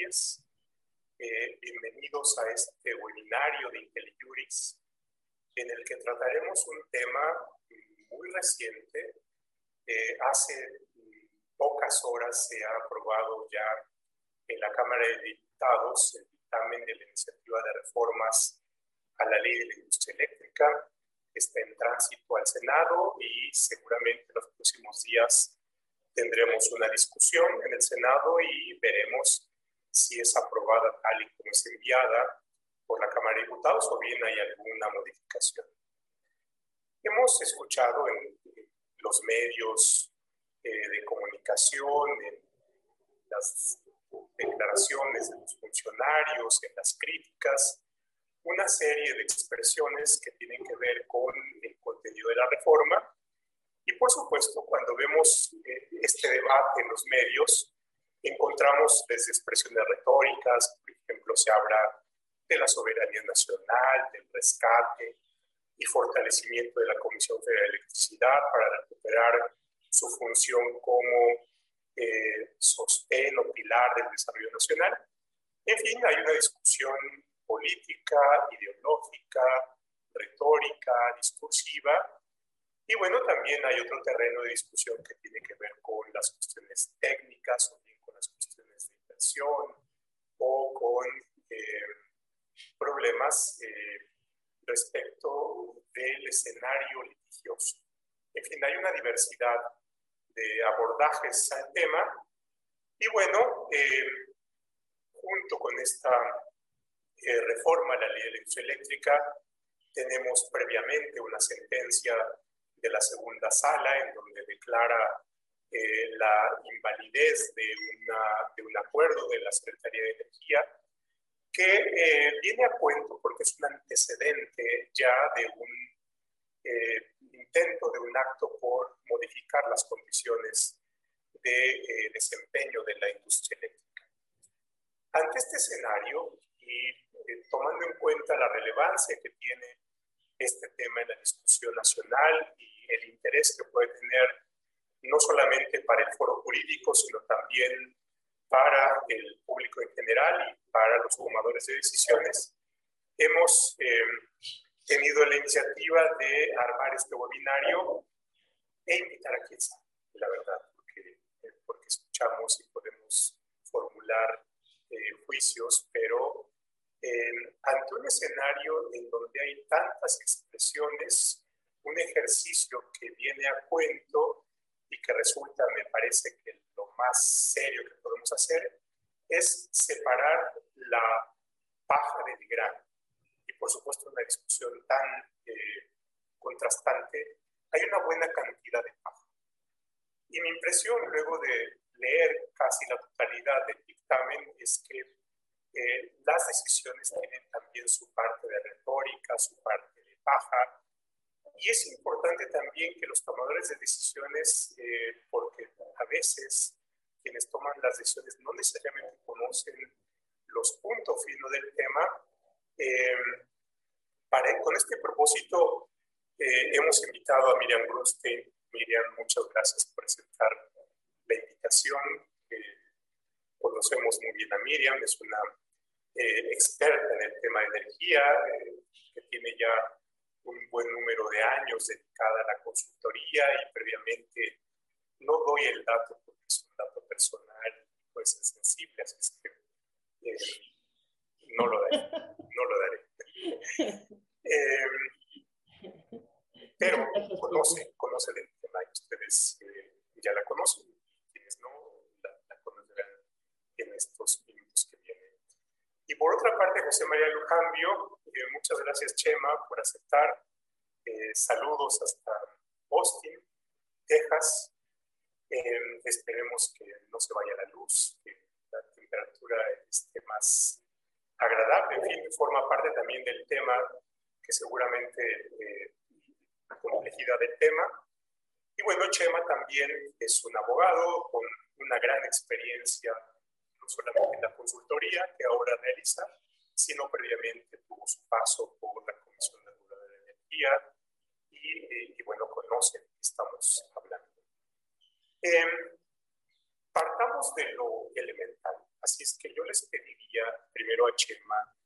Eh, bienvenidos a este webinario de IntelliJuris, en el que trataremos un tema muy reciente. Eh, hace pocas horas se ha aprobado ya en la Cámara de Diputados el dictamen de la iniciativa de reformas a la ley de la industria eléctrica. Está en tránsito al Senado y seguramente en los próximos días tendremos una discusión en el Senado y veremos si es aprobada tal y como es enviada por la Cámara de Diputados o bien hay alguna modificación. Hemos escuchado en los medios eh, de comunicación, en las declaraciones de los funcionarios, en las críticas, una serie de expresiones que tienen que ver con el contenido de la reforma. Y por supuesto, cuando vemos eh, este debate en los medios, encontramos desde expresiones retóricas, por ejemplo, se habla de la soberanía nacional, del rescate y fortalecimiento de la Comisión Federal de Electricidad para recuperar su función como eh, sostén o pilar del desarrollo nacional. En fin, hay una discusión política, ideológica, retórica, discursiva. Y bueno, también hay otro terreno de discusión que tiene que ver con las cuestiones técnicas o inversión o con eh, problemas eh, respecto del escenario litigioso. En fin, hay una diversidad de abordajes al tema. Y bueno, eh, junto con esta eh, reforma a la ley eléctrica, tenemos previamente una sentencia de la segunda sala en donde declara eh, la invalidez de, una, de, un acuerdo de la Secretaría de Energía que viene a cuento porque es un antecedente ya de un intento de un acto por modificar las condiciones de eh, desempeño de la industria eléctrica. Ante este escenario y eh, tomando en cuenta la relevancia que tiene este tema en la discusión nacional y el interés que puede tener no solamente para el foro jurídico, sino también para el público en general y para los tomadores de decisiones, hemos eh, tenido la iniciativa de armar este webinario e invitar a quien sabe, la verdad, porque, porque escuchamos y podemos formular eh, juicios, pero ante un escenario en donde hay tantas expresiones, un ejercicio que viene a cuento y que resulta, me parece que lo más serio que podemos hacer es separar la paja del grano por supuesto una discusión tan eh, contrastante, hay una buena cantidad de paja. Y mi impresión luego de leer casi la totalidad del dictamen es que eh, las decisiones tienen también su parte de retórica, su parte de paja, y es importante también que los tomadores de decisiones, eh, porque a veces quienes toman las decisiones no necesariamente conocen los puntos finos del tema, eh, para, con este propósito eh, hemos invitado a Miriam Grunstein. Miriam, muchas gracias por aceptar la invitación. conocemos muy bien a Miriam, es una eh, experta en el tema de energía, que tiene ya un buen número de años dedicada a la consultoría y previamente no doy el dato porque es un dato personal, puede ser sensible, así que no lo daré, no lo daré. Eh, pero conoce, conoce el tema y ustedes eh, ya la conocen, quienes no la, conocerán en estos minutos que vienen. Y por otra parte, José María Lujambio, eh, muchas gracias Chema por aceptar. saludos hasta Austin, Texas. esperemos que no se vaya la luz, que la temperatura esté más agradable, en fin, forma parte también del tema, que seguramente eh, la complejidad del tema. Y bueno, Chema también es un abogado con una gran experiencia, no solamente en la consultoría que ahora realiza, sino previamente tuvo su paso por la Comisión de de Energía y, y, bueno, conoce que estamos hablando. Em, partamos de lo elemental. Así es que yo les pediría primero a Chema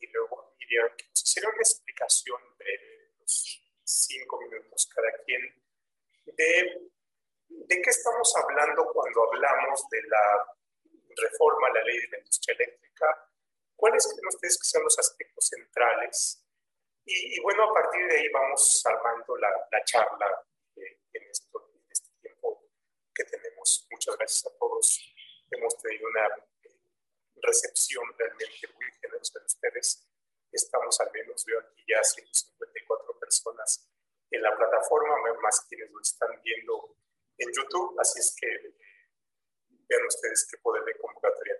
y luego a Miriam que nos hiciera una explicación breve, unos cinco minutos cada quien, de, de qué estamos hablando cuando hablamos de la reforma a la ley de la industria eléctrica, cuáles creen ustedes que son los aspectos centrales. Y, bueno, a partir de ahí vamos armando la charla eh, en, esto, en este tiempo que tenemos. Muchas gracias a todos. Hemos tenido una eh, recepción realmente muy generosa de ustedes. Estamos al menos, veo aquí ya 154 personas en la plataforma, más quienes lo están viendo en YouTube. Así es que vean ustedes qué poder de convocatoria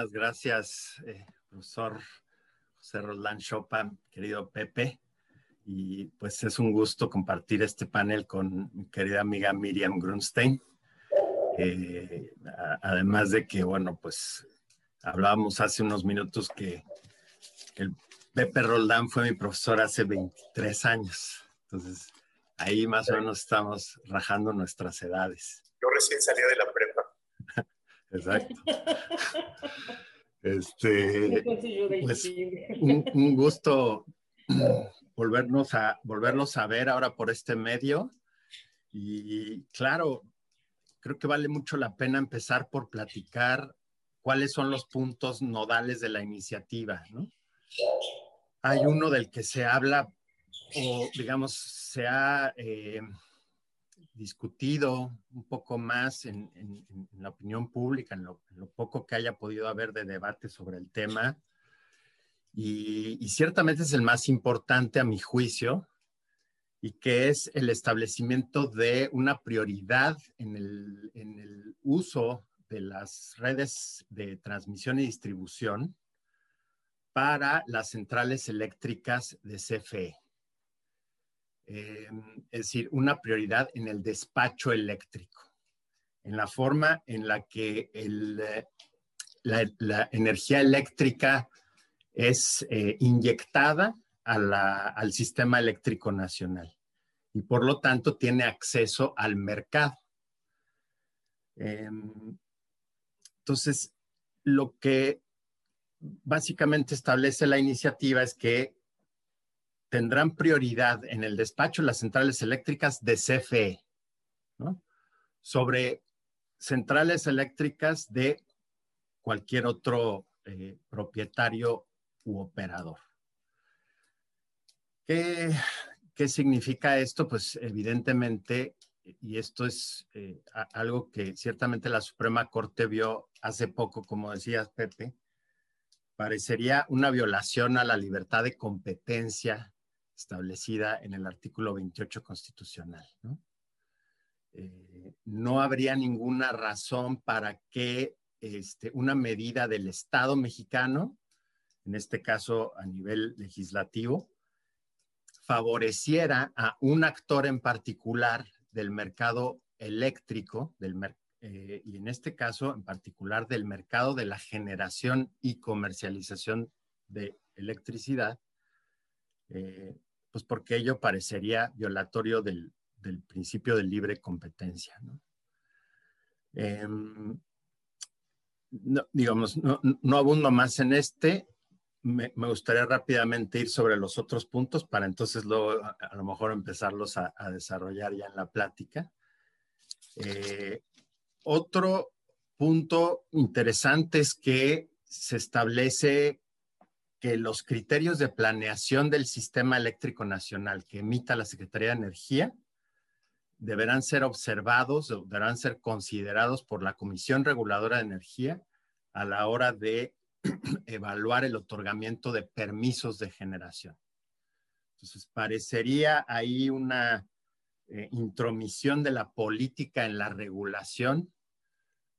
Muchísimas gracias, eh, profesor José Roland Chopin, querido Pepe. Y pues es un gusto compartir este panel con mi querida amiga Miriam Grunstein. Eh, además de que, bueno, pues hablábamos hace unos minutos que el Pepe Roldán fue mi profesor hace 23 años. Entonces, Ahí más o menos estamos rajando nuestras edades. Yo recién salía de la prepa. Exacto. Este, pues, un, gusto volvernos a, volverlos a ver ahora por este medio. Y claro, creo que vale mucho la pena empezar por platicar cuáles son los puntos nodales de la iniciativa, ¿no? Hay uno del que se habla o digamos, se ha eh, discutido un poco más en, la opinión pública, en lo, poco que haya podido haber de debate sobre el tema. Y, ciertamente es el más importante a mi juicio, y que es el establecimiento de una prioridad en el, en el uso de las redes de transmisión y distribución para las centrales eléctricas de CFE. Es decir, una prioridad en el despacho eléctrico, en la forma en la que eh, la, energía eléctrica es eh, inyectada al sistema eléctrico nacional y por lo tanto tiene acceso al mercado. Em, entonces, lo que básicamente establece la iniciativa es que tendrán prioridad en el despacho las centrales eléctricas de CFE, ¿no? sobre centrales eléctricas de cualquier otro eh, propietario u operador. ¿Qué, ¿Qué, significa esto? Pues evidentemente, y esto es eh, algo que ciertamente la Suprema Corte vio hace poco, como decías, Pepe, parecería una violación a la libertad de competencia establecida en el artículo 28 constitucional. ¿no? Eh, no habría ninguna razón para que este, una medida del Estado mexicano, en este caso a nivel legislativo, favoreciera a un actor en particular del mercado eléctrico, del eh, y en este caso en particular del mercado de la generación y comercialización de electricidad, eh, pues porque ello parecería violatorio del, principio de libre competencia. ¿no? Em, digamos, no, abundo más en este. Me, gustaría rápidamente ir sobre los otros puntos para entonces luego a, lo mejor empezarlos a, desarrollar ya en la plática. Eh, otro punto interesante es que se establece que los criterios de planeación del sistema eléctrico nacional que emita la Secretaría de Energía deberán ser observados, deberán ser considerados por la Comisión Reguladora de Energía a la hora de evaluar el otorgamiento de permisos de generación. Entonces, parecería ahí una eh, intromisión de la política en la regulación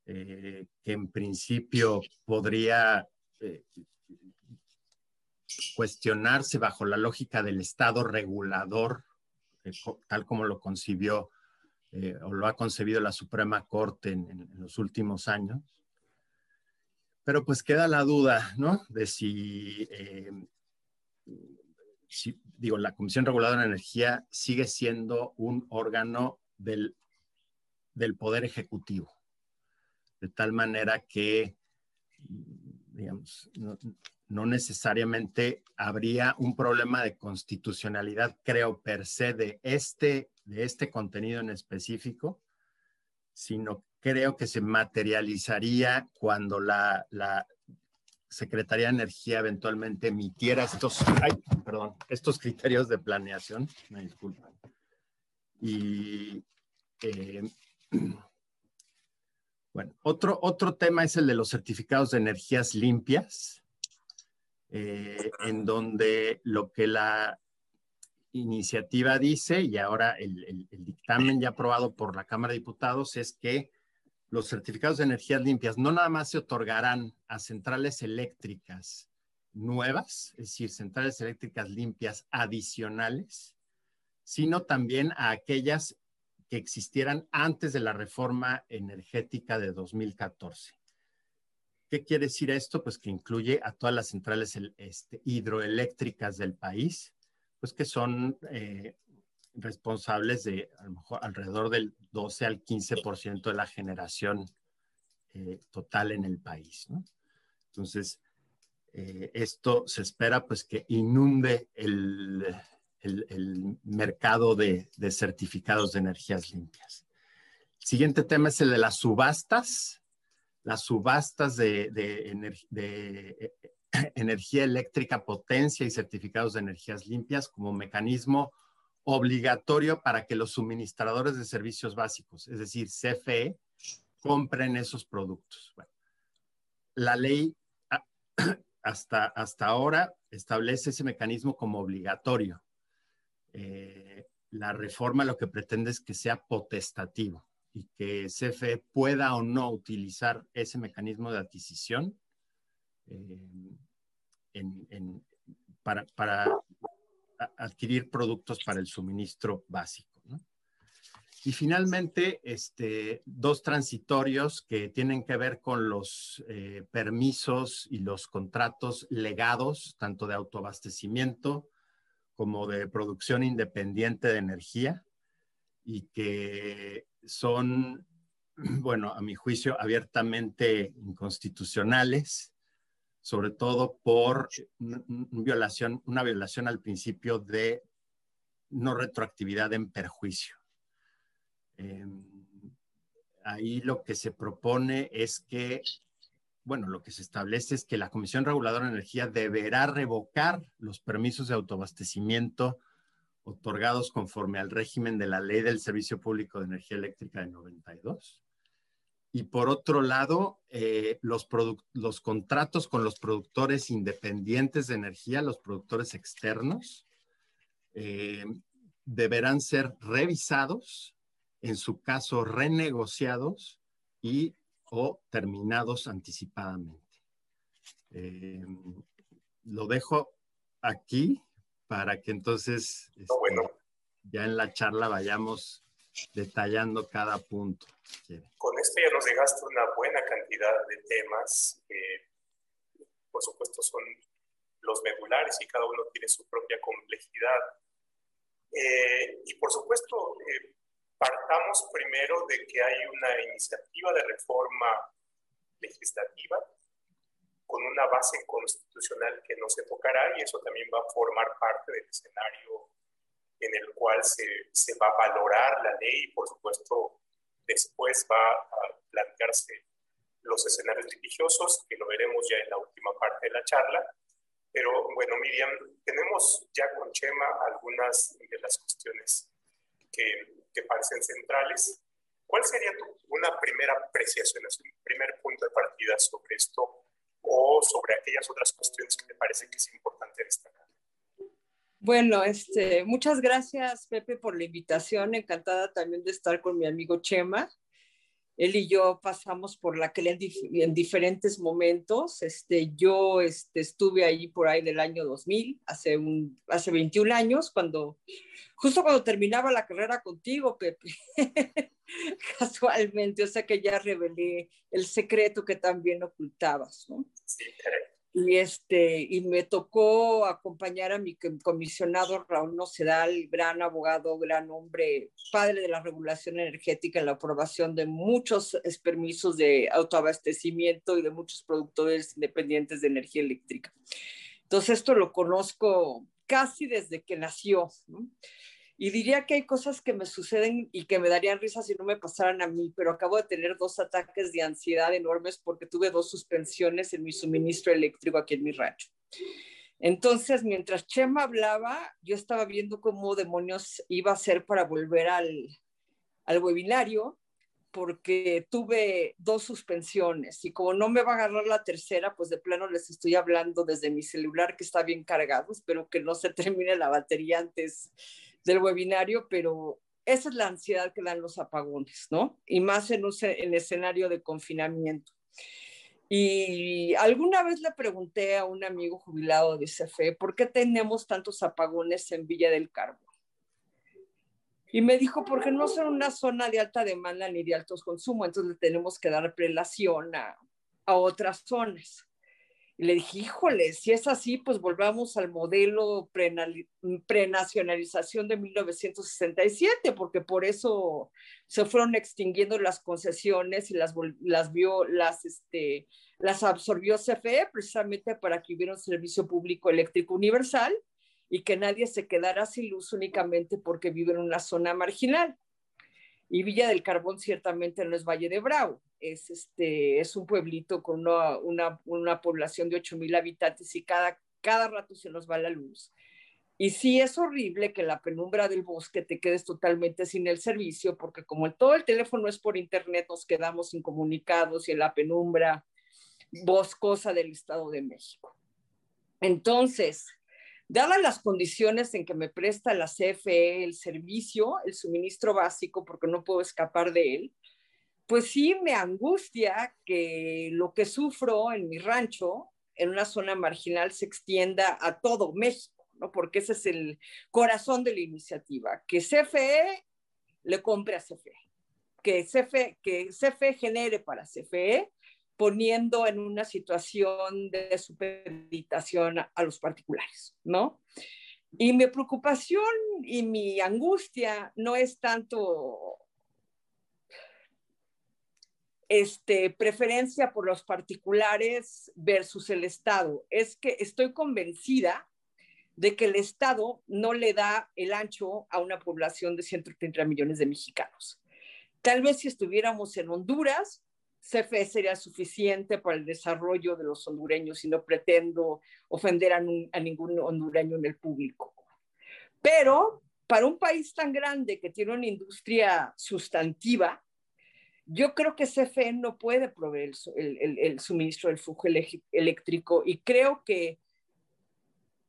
eh, que en principio podría eh, cuestionarse bajo la lógica del Estado regulador, tal como lo concibió eh, o lo ha concebido la Suprema Corte en, los últimos años. Pero pues queda la duda, ¿no? De si, eh, si, digo, la Comisión Reguladora de Energía sigue siendo un órgano del del Poder Ejecutivo. De tal manera que, digamos, no, necesariamente habría un problema de constitucionalidad, creo, per se de este, de este contenido en específico, sino creo que se materializaría cuando la, la Secretaría de Energía eventualmente emitiera estos, perdón, estos criterios de planeación. Me disculpan. Y eh, bueno, otro, otro tema es el de los certificados de energías limpias, eh, en donde lo que la iniciativa dice, y ahora el, dictamen ya aprobado por la Cámara de Diputados, es que los certificados de energías limpias no nada más se otorgarán a centrales eléctricas nuevas, es decir, centrales eléctricas limpias adicionales, sino también a aquellas que existieran antes de la reforma energética de 2014. ¿Qué quiere decir esto? Pues que incluye a todas las centrales este, hidroeléctricas del país, pues que son eh, responsables de a lo mejor alrededor del 12 al 15% de la generación eh, total en el país. Entonces, eh, esto se espera pues que inunde el, mercado de, certificados de energías limpias. El siguiente tema es el de las subastas. Las subastas de, de energía eléctrica, potencia y certificados de energías limpias como mecanismo obligatorio para que los suministradores de servicios básicos, es decir, CFE, compren esos productos. la ley hasta, hasta ahora establece ese mecanismo como obligatorio. Eh, la reforma lo que pretende es que sea potestativo y que CFE pueda o no utilizar ese mecanismo de adquisición eh, para, adquirir productos para el suministro básico. Y finalmente, este, dos transitorios que tienen que ver con los eh, permisos y los contratos legados, tanto de autoabastecimiento como de producción independiente de energía y que son, bueno, a mi juicio, abiertamente inconstitucionales, sobre todo por violación, una violación al principio de no retroactividad en perjuicio. Em, ahí lo que se propone es que bueno, lo que se establece es que la Comisión Reguladora de Energía deberá revocar los permisos de autoabastecimiento otorgados conforme al régimen de la Ley del Servicio Público de Energía Eléctrica de 92. Y por otro lado, eh, los, contratos con los productores independientes de energía, los productores externos, eh, deberán ser revisados, en su caso renegociados y o terminados anticipadamente. Eh, lo dejo aquí para que entonces este, ya en la charla vayamos detallando cada punto. Con esto ya nos dejaste una buena cantidad de temas que, por supuesto, son los medulares y cada uno tiene su propia complejidad. Eh, y por supuesto, eh, Partamos primero de que hay una iniciativa de reforma legislativa con una base constitucional que no se tocará y eso también va a formar parte del escenario en el cual se, se va a valorar la ley y por supuesto después va a plantearse los escenarios litigiosos, que lo veremos ya en la última parte de la charla. Pero bueno, Miriam, tenemos ya con Chema algunas de las cuestiones que que parecen centrales. ¿Cuál sería tu, una primera apreciación, un primer punto de partida sobre esto o sobre aquellas otras cuestiones que te parece que es importante destacar? Bueno, este, muchas gracias, Pepe, por la invitación. Encantada también de estar con mi amigo Chema él y yo pasamos por la que en, diferentes momentos. Este, yo este, estuve ahí por ahí del año 2000, hace, un, hace 21 años, cuando, justo cuando terminaba la carrera contigo, Pepe, casualmente, o sea que ya revelé el secreto que también ocultabas, ¿no? Sí, y, este, y me tocó acompañar a mi comisionado Raúl Nocedal, gran abogado, gran hombre, padre de la regulación energética en la aprobación de muchos permisos de autoabastecimiento y de muchos productores independientes de energía eléctrica. Entonces, esto lo conozco casi desde que nació. Y diría que hay cosas que me suceden y que me darían risa si no me pasaran a mí, pero acabo de tener dos ataques de ansiedad enormes porque tuve dos suspensiones en mi suministro eléctrico aquí en mi rancho. Entonces, mientras Chema hablaba, yo estaba viendo cómo demonios iba a ser para volver al, al webinario, porque tuve dos suspensiones y como no me va a agarrar la tercera, pues de plano les estoy hablando desde mi celular que está bien cargado, espero que no se termine la batería antes del webinario, pero esa es la ansiedad que dan los apagones, ¿no? Y más en un en escenario de confinamiento. Y alguna vez le pregunté a un amigo jubilado de CFE, ¿por qué tenemos tantos apagones en Villa del Carbo? Y me dijo, porque no son una zona de alta demanda ni de altos consumos, entonces le tenemos que dar prelación a, a otras zonas. Le dije, híjole, si es así, pues volvamos al modelo prenacionalización de 1967, porque por eso se fueron extinguiendo las concesiones y las, este, las absorbió CFE precisamente para que hubiera un servicio público eléctrico universal y que nadie se quedara sin luz únicamente porque vive en una zona marginal. Y Villa del Carbón ciertamente no es Valle de Bravo, es, este, es un pueblito con una, una, población de 8 mil habitantes y cada, cada rato se nos va la luz. Y sí es horrible que la penumbra del bosque te quedes totalmente sin el servicio, porque como todo el teléfono es por internet, nos quedamos incomunicados y en la penumbra boscosa del Estado de México. Entonces, Dadas las condiciones en que me presta la CFE el servicio, el suministro básico, porque no puedo escapar de él, pues sí me angustia que lo que sufro en mi rancho, en una zona marginal, se extienda a todo México, ¿no? Porque ese es el corazón de la iniciativa, que CFE le compre a CFE, que CFE, que CFE genere para CFE poniendo en una situación de supeditación a los particulares, ¿no? Y mi preocupación y mi angustia no es tanto este, preferencia por los particulares versus el Estado, es que estoy convencida de que el Estado no le da el ancho a una población de 130 millones de mexicanos. Tal vez si estuviéramos en Honduras, CFE sería suficiente para el desarrollo de los hondureños y no pretendo ofender a, ningún hondureño en el público. Pero para un país tan grande que tiene una industria sustantiva, yo creo que CFE no puede proveer el, el, el suministro del flujo eléctrico y creo que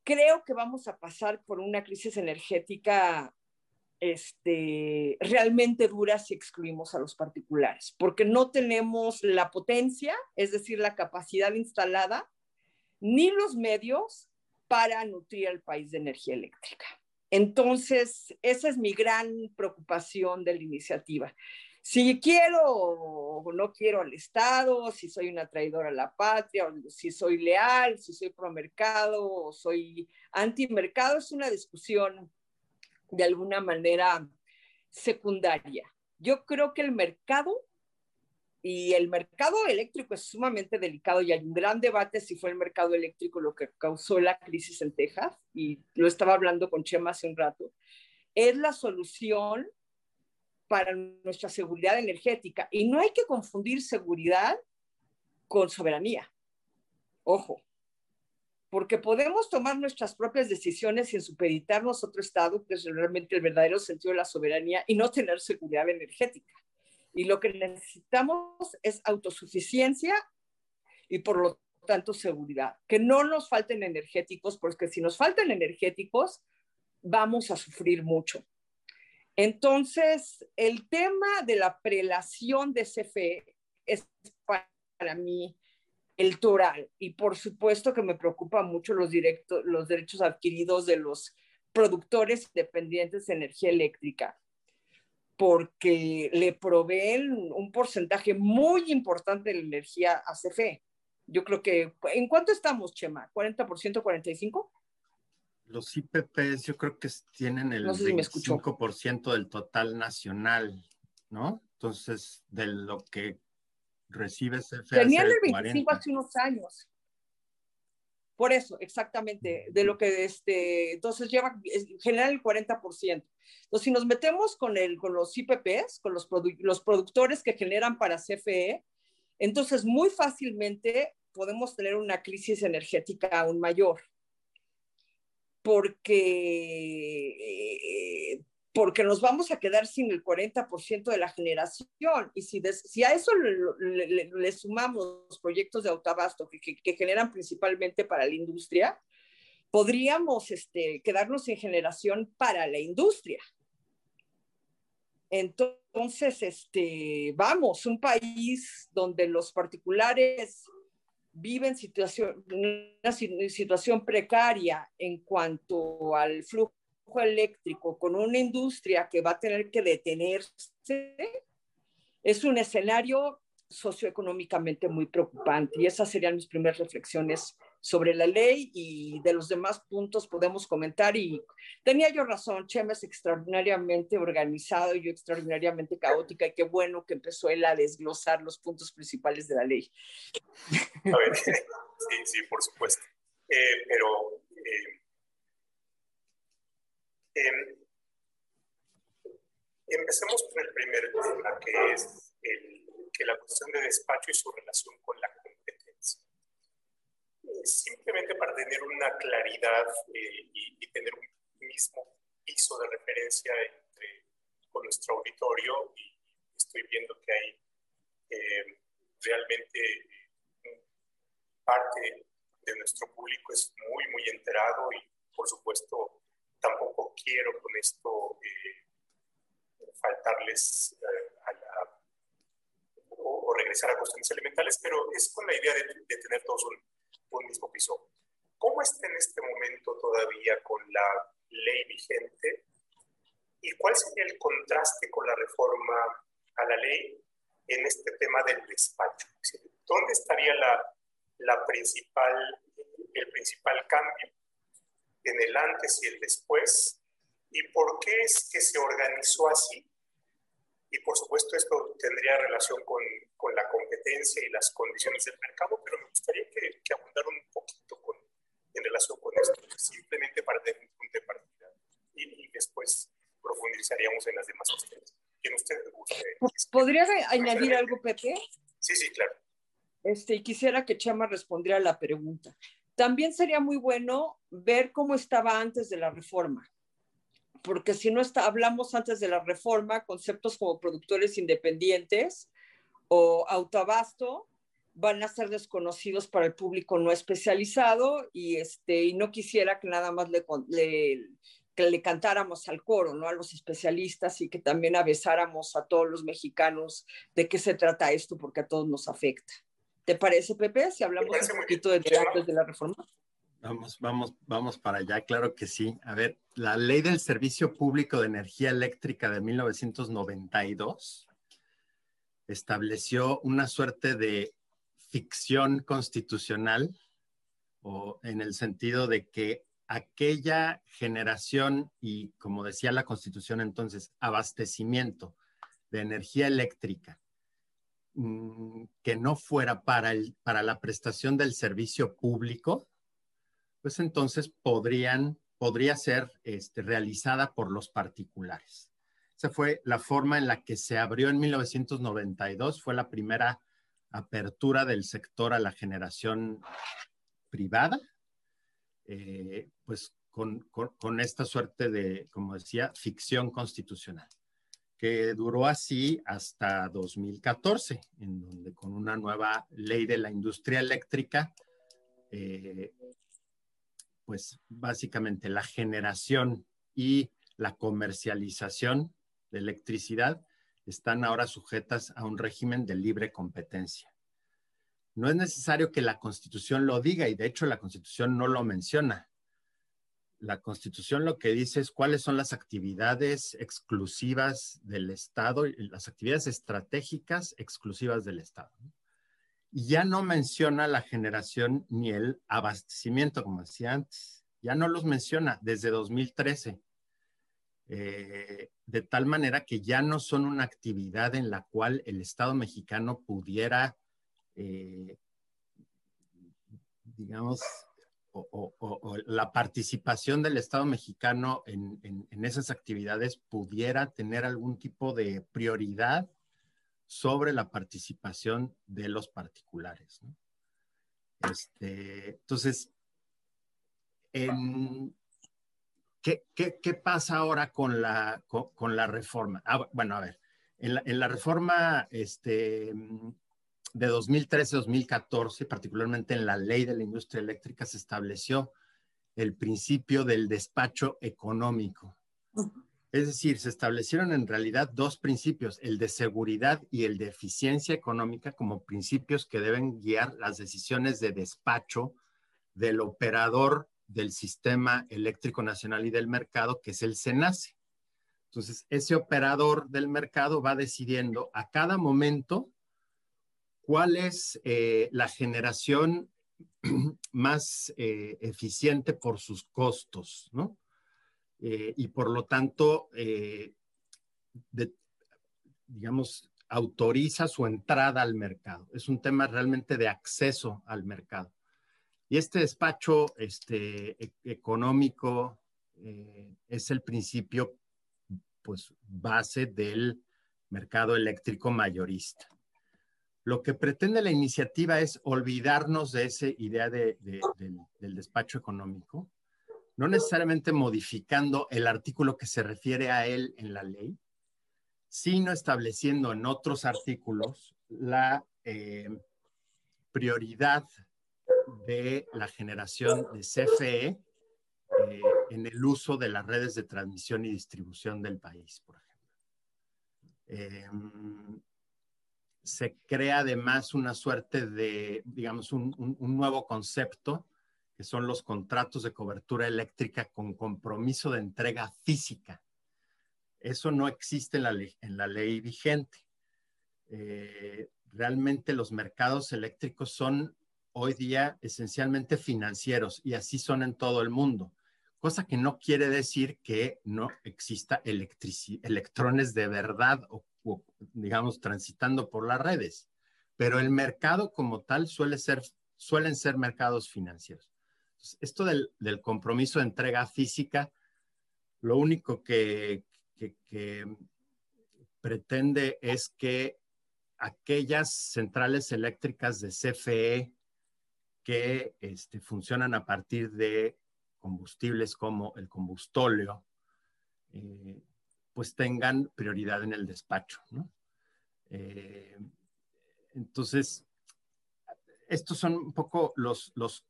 creo que vamos a pasar por una crisis energética este, realmente dura si excluimos a los particulares, porque no tenemos la potencia, es decir, la capacidad instalada, ni los medios para nutrir al país de energía eléctrica. Entonces, esa es mi gran preocupación de la iniciativa. Si quiero o no quiero al Estado, si soy una traidora a la patria, si soy leal, si soy pro mercado o soy anti mercado, es una discusión de alguna manera secundaria. Yo creo que el mercado y el mercado eléctrico es sumamente delicado y hay un gran debate si fue el mercado eléctrico lo que causó la crisis en Texas y lo estaba hablando con Chema hace un rato. Es la solución para nuestra seguridad energética y no hay que confundir seguridad con soberanía. Ojo, porque podemos tomar nuestras propias decisiones sin supeditarnos a otro Estado, que es realmente el verdadero sentido de la soberanía, y no tener seguridad energética. Y lo que necesitamos es autosuficiencia y por lo tanto seguridad. Que no nos falten energéticos, porque si nos faltan energéticos, vamos a sufrir mucho. Entonces, el tema de la prelación de CFE es para mí el toral. Y por supuesto que me preocupa mucho los, directos, los derechos adquiridos de los productores independientes de energía eléctrica, porque le proveen un porcentaje muy importante de la energía a CFE. Yo creo que, ¿en cuánto estamos, Chema? ¿40%, 45%? Los IPPs yo creo que tienen el 25% del total nacional, ¿no? Entonces, de lo que recibe CFE. Tenían el 25 hace unos años. Por eso, exactamente, de lo que este, entonces lleva, genera el 40%. Entonces, si nos metemos con, el, con los IPPs, con los, los productores que generan para CFE, entonces muy fácilmente podemos tener una crisis energética aún mayor. Porque eh, porque nos vamos a quedar sin el 40% de la generación. Y si, a eso le, sumamos proyectos de autoabasto que, que, generan principalmente para la industria, podríamos este, quedarnos sin generación para la industria. Entonces, este, vamos, un país donde los particulares viven situación, una situación precaria en cuanto al flujo eléctrico con una industria que va a tener que detenerse, es un escenario socioeconómicamente muy preocupante. Y esas serían mis primeras reflexiones sobre la ley y de los demás puntos podemos comentar. Y tenía yo razón, Chema es extraordinariamente organizado y yo extraordinariamente caótica y qué bueno que empezó él a desglosar los puntos principales de la ley. A ver, sí, sí, por supuesto. Eh, pero eh, Em, empecemos con el primer tema, que es que la cuestión de despacho y su relación con la competencia. Eh, simplemente para tener una claridad eh, y, tener un mismo piso de referencia entre, con nuestro auditorio, y estoy viendo que hay em, realmente parte de nuestro público es muy, muy enterado y por supuesto tampoco quiero con esto eh, faltarles eh, a la, o, regresar a cuestiones elementales, pero es con la idea de, tener todos un, un, mismo piso. ¿Cómo está en este momento todavía con la ley vigente? ¿Y cuál sería el contraste con la reforma a la ley en este tema del despacho? ¿Dónde estaría la, la principal, el principal cambio? En el antes y el después, y por qué es que se organizó así. Y por supuesto esto tendría relación con, con la competencia y las condiciones del mercado, pero me gustaría que, que abundara un poquito con, en relación con esto, simplemente para tener un punto de partida. Y, después profundizaríamos en las demás cuestiones. ¿Quién usted guste? ¿Podría añadir algo, Pepe? Sí, sí, claro. Este, quisiera que Chama respondiera a la pregunta. También sería muy bueno ver cómo estaba antes de la reforma, porque si no está, hablamos antes de la reforma, conceptos como productores independientes o autoabasto van a ser desconocidos para el público no especializado y, este, y no quisiera que nada más le, que le cantáramos al coro, ¿no? A los especialistas y que también avesáramos a todos los mexicanos de qué se trata esto, porque a todos nos afecta. ¿Te parece, Pepe, si hablamos un poquito de antes de la reforma? Vamos, vamos, vamos para allá, claro que sí. A ver, la ley del Servicio Público de Energía Eléctrica de 1992 estableció una suerte de ficción constitucional, o en el sentido de que aquella generación y, como decía la Constitución entonces, abastecimiento de energía eléctrica Mm, que no fuera para, el, para la prestación del servicio público, pues entonces podrían, podría ser este, realizada por los particulares. Esa fue la forma en la que se abrió en 1992, fue la primera apertura del sector a la generación privada, eh, pues con, con esta suerte de, como decía, ficción constitucional que duró así hasta 2014, en donde con una nueva ley de la industria eléctrica, eh, pues básicamente la generación y la comercialización de electricidad están ahora sujetas a un régimen de libre competencia. No es necesario que la Constitución lo diga y de hecho la Constitución no lo menciona la Constitución lo que dice es cuáles son las actividades exclusivas del Estado, las actividades estratégicas exclusivas del Estado. Y ya no menciona la generación ni el abastecimiento, como decía antes. Ya no los menciona desde 2013. Eh, de tal manera que ya no son una actividad en la cual el Estado mexicano pudiera, eh, digamos, o, la participación del Estado mexicano en, esas actividades pudiera tener algún tipo de prioridad sobre la participación de los particulares. Este, entonces, ¿qué, pasa ahora con la, con, la reforma? Ah, bueno, a ver, en la, en la reforma este, de 2013-2014, particularmente en la ley de la industria eléctrica, se estableció el principio del despacho económico. Es decir, se establecieron en realidad dos principios, el de seguridad y el de eficiencia económica como principios que deben guiar las decisiones de despacho del operador del sistema eléctrico nacional y del mercado, que es el SENACE. Entonces, ese operador del mercado va decidiendo a cada momento cuál es eh, la generación más eh, eficiente por sus costos, ¿no? Eh, y por lo tanto, digamos, autoriza su entrada al mercado. Es un tema realmente de acceso al mercado. Y este despacho este, e-, económico es el principio, pues, base del mercado eléctrico mayorista. Lo que pretende la iniciativa es olvidarnos de esa idea del, despacho económico, no necesariamente modificando el artículo que se refiere a él en la ley, sino estableciendo en otros artículos la eh, prioridad de la generación de CFE eh, en el uso de las redes de transmisión y distribución del país, por ejemplo. Em, se crea además una suerte de, digamos, un, nuevo concepto, que son los contratos de cobertura eléctrica con compromiso de entrega física. Eso no existe en la ley, en la ley vigente. Eh, realmente los mercados eléctricos son hoy día esencialmente financieros y así son en todo el mundo, cosa que no quiere decir que no exista electrones de verdad o digamos, transitando por las redes. Pero el mercado como tal suele ser, suelen ser mercados financieros. esto del, compromiso de entrega física, lo único que, pretende es que aquellas centrales eléctricas de CFE que este, funcionan a partir de combustibles como el combustóleo, eh, pues tengan prioridad en el despacho, ¿no? Eh, entonces, estos son un poco los, los,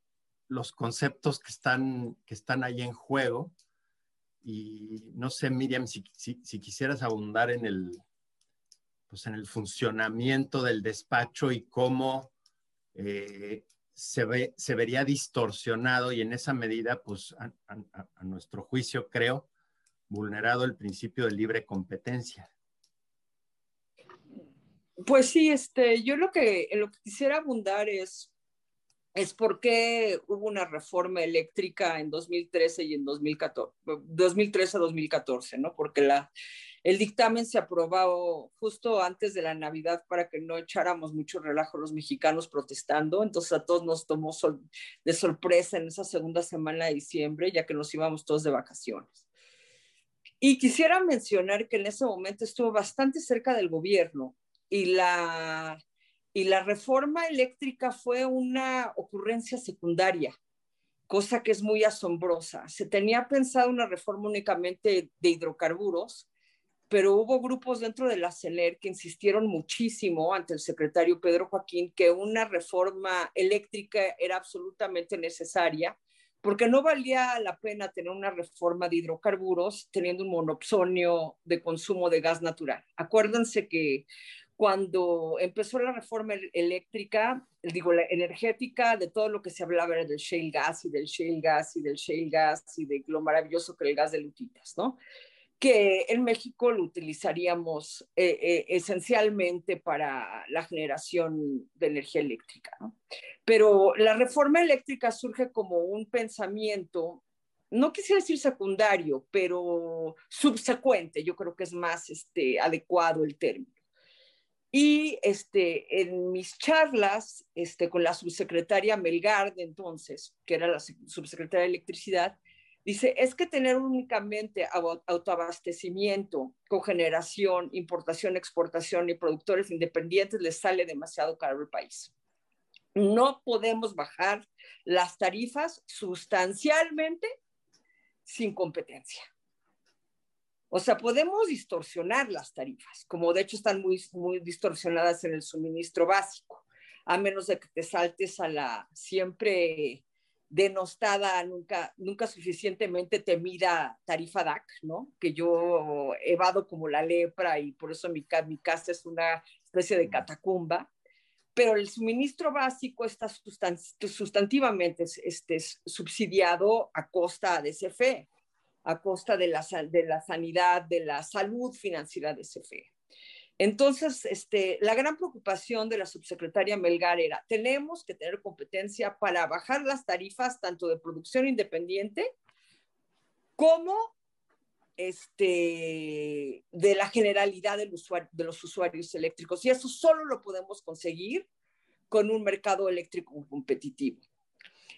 los conceptos que están, que están ahí en juego. Y no sé, Miriam, si, si, quisieras abundar en el, pues en el funcionamiento del despacho y cómo eh, se, ve, se vería distorsionado y en esa medida, pues a nuestro juicio, creo, vulnerado el principio de libre competencia. Pues sí, este, yo lo que, lo que quisiera abundar es, es por qué hubo una reforma eléctrica en 2013 y en 2014, 2013 a 2014, ¿no? Porque la, el dictamen se aprobó justo antes de la Navidad para que no echáramos mucho relajo los mexicanos protestando, entonces a todos nos tomó de sorpresa en esa segunda semana de diciembre, ya que nos íbamos todos de vacaciones. Y quisiera mencionar que en ese momento estuvo bastante cerca del gobierno y la, y la reforma eléctrica fue una ocurrencia secundaria, cosa que es muy asombrosa. Se tenía pensado una reforma únicamente de hidrocarburos, pero hubo grupos dentro de la CENER que insistieron muchísimo ante el secretario Pedro Joaquín que una reforma eléctrica era absolutamente necesaria porque no valía la pena tener una reforma de hidrocarburos teniendo un monopsonio de consumo de gas natural. Acuérdense que cuando empezó la reforma eléctrica, digo, la energética, de todo lo que se hablaba era del shale gas y del shale gas y del shale gas y de lo maravilloso que el gas de lutitas, ¿no? Que en México lo utilizaríamos eh, eh, esencialmente para la generación de energía eléctrica. Pero la reforma eléctrica surge como un pensamiento, no quisiera decir secundario, pero subsecuente, yo creo que es más este, adecuado el término. Y este, en mis charlas este, con la subsecretaria Melgar de entonces, que era la subsecretaria de Electricidad, Dice, es que tener únicamente autoabastecimiento, cogeneración, importación, exportación y productores independientes les sale demasiado caro al país. No podemos bajar las tarifas sustancialmente sin competencia. O sea, podemos distorsionar las tarifas, como de hecho están muy, muy distorsionadas en el suministro básico, a menos de que te saltes a la siempre denostada, nunca, nunca suficientemente temida tarifa DAC, ¿no? Que yo evado como la lepra y por eso mi, mi casa es una especie de catacumba. Pero el suministro básico está sustantivamente este, subsidiado a costa de CFE, a costa de la, de la sanidad, de la salud financiera de CFE. Entonces, este, la gran preocupación de la subsecretaria Melgar era, tenemos que tener competencia para bajar las tarifas tanto de producción independiente como este, de la generalidad de los usuarios eléctricos. Y eso solo lo podemos conseguir con un mercado eléctrico competitivo.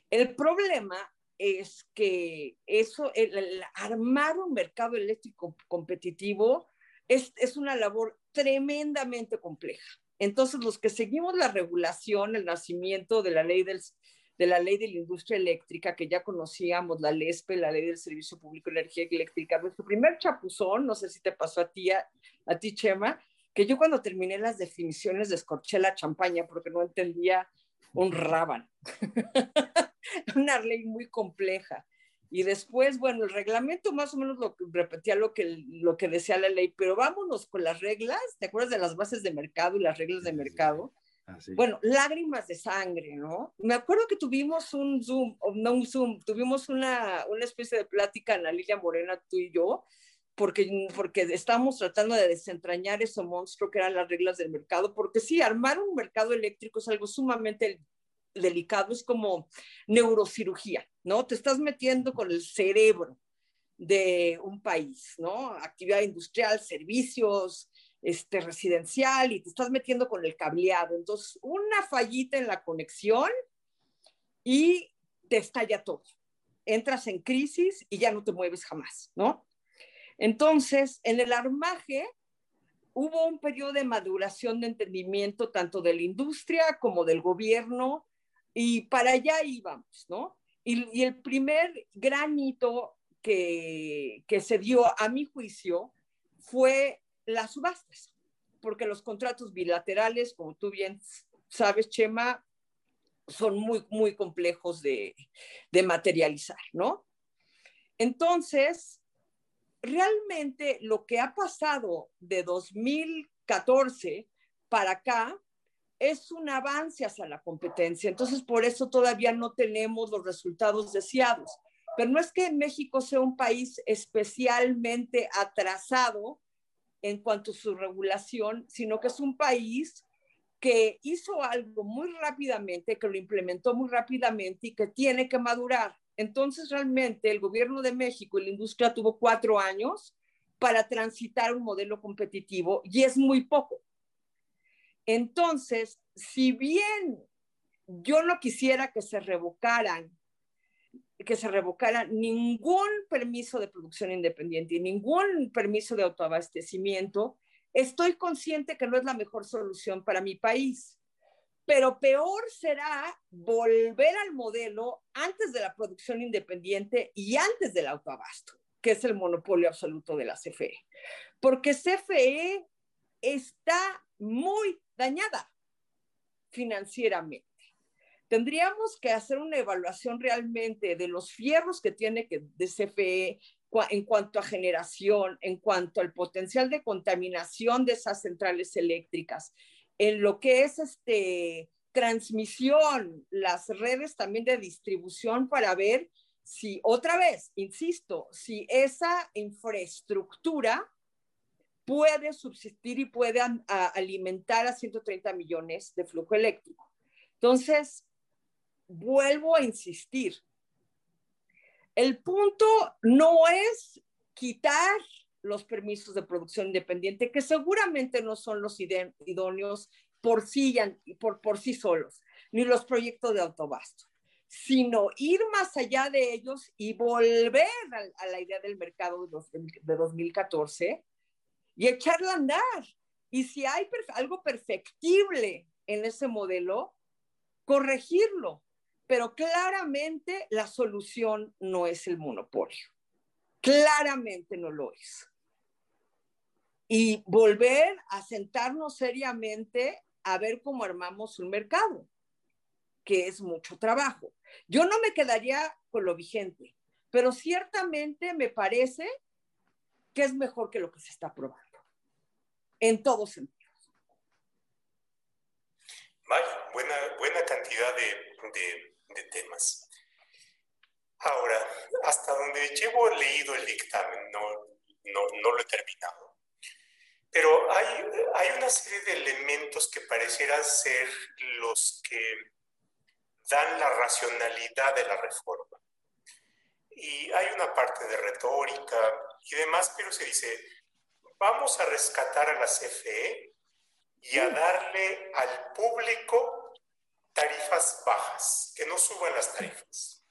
El problema es que eso, el armar un mercado eléctrico competitivo es, es una labor tremendamente compleja. Entonces, los que seguimos la regulación, el nacimiento de la ley de la ley de la industria eléctrica, que ya conocíamos, la LESPE, la ley del Servicio Público de Energía Eléctrica, nuestro primer chapuzón, no sé si te pasó a ti, a, a ti, Chema, que yo cuando terminé las definiciones descorché la champaña porque no entendía un rábano. Una ley muy compleja. Y después, bueno, el reglamento más o menos lo, repetía lo que, lo que decía la ley, pero vámonos con las reglas. ¿Te acuerdas de las bases de mercado y las reglas de mercado? Ah, bueno, lágrimas de sangre, ¿no? Me acuerdo que tuvimos un Zoom, no un Zoom, tuvimos una, una especie de plática, Ana Lilia Morena, tú y yo, porque, porque estamos tratando de desentrañar ese monstruo que eran las reglas del mercado, porque sí, armar un mercado eléctrico es algo sumamente delicado, es como neurocirugía, ¿no? Te estás metiendo con el cerebro de un país, ¿no? Actividad industrial, servicios, este, residencial, y te estás metiendo con el cableado. Entonces, una fallita en la conexión y te estalla todo. Entras en crisis y ya no te mueves jamás, ¿no? Entonces, en el armaje hubo un periodo de maduración de entendimiento tanto de la industria como del gobierno y para allá íbamos, ¿no? Y, el primer gran hito que, que se dio, a mi juicio, fue las subastas, porque los contratos bilaterales, como tú bien sabes, Chema, son muy, muy complejos de, de materializar, ¿no? Entonces, realmente lo que ha pasado de 2014 para acá es un avance hacia la competencia. Entonces, por eso todavía no tenemos los resultados deseados. Pero no es que México sea un país especialmente atrasado en cuanto a su regulación, sino que es un país que hizo algo muy rápidamente, que lo implementó muy rápidamente y que tiene que madurar. Entonces, realmente el gobierno de México y la industria tuvo cuatro años para transitar un modelo competitivo y es muy poco. Entonces, si bien yo no quisiera que se revocaran, que se revocara ningún permiso de producción independiente y ningún permiso de autoabastecimiento, estoy consciente que no es la mejor solución para mi país. Pero peor será volver al modelo antes de la producción independiente y antes del autoabasto, que es el monopolio absoluto de la CFE. Porque CFE está muy dañada financieramente. Tendríamos que hacer una evaluación realmente de los fierros que tiene que de CFE en cuanto a generación, en cuanto al potencial de contaminación de esas centrales eléctricas, en lo que es este transmisión, las redes también de distribución para ver si otra vez, insisto, si esa infraestructura puede subsistir y puede alimentar a 130 millones de flujo eléctrico. Entonces, vuelvo a insistir, el punto no es quitar los permisos de producción independiente, que seguramente no son los idóneos por sí, por, por sí solos, ni los proyectos de autobasto, sino ir más allá de ellos y volver a, la idea del mercado de 2014 y echarla a andar. Y si hay algo perfectible en ese modelo, corregirlo. Pero claramente la solución no es el monopolio. Claramente no lo es. Y volver a sentarnos seriamente a ver cómo armamos un mercado, que es mucho trabajo. Yo no me quedaría con lo vigente, pero ciertamente me parece que es mejor que lo que se está probando, en todos sentidos. Vaya, buena, buena cantidad de, de, temas. Ahora, hasta donde llevo leído el dictamen, no, no, no lo he terminado, pero hay, hay una serie de elementos que parecieran ser los que dan la racionalidad de la reforma. Y hay una parte de retórica y demás, pero se dice, vamos a rescatar a la CFE y a darle al público tarifas bajas, que no suban las tarifas.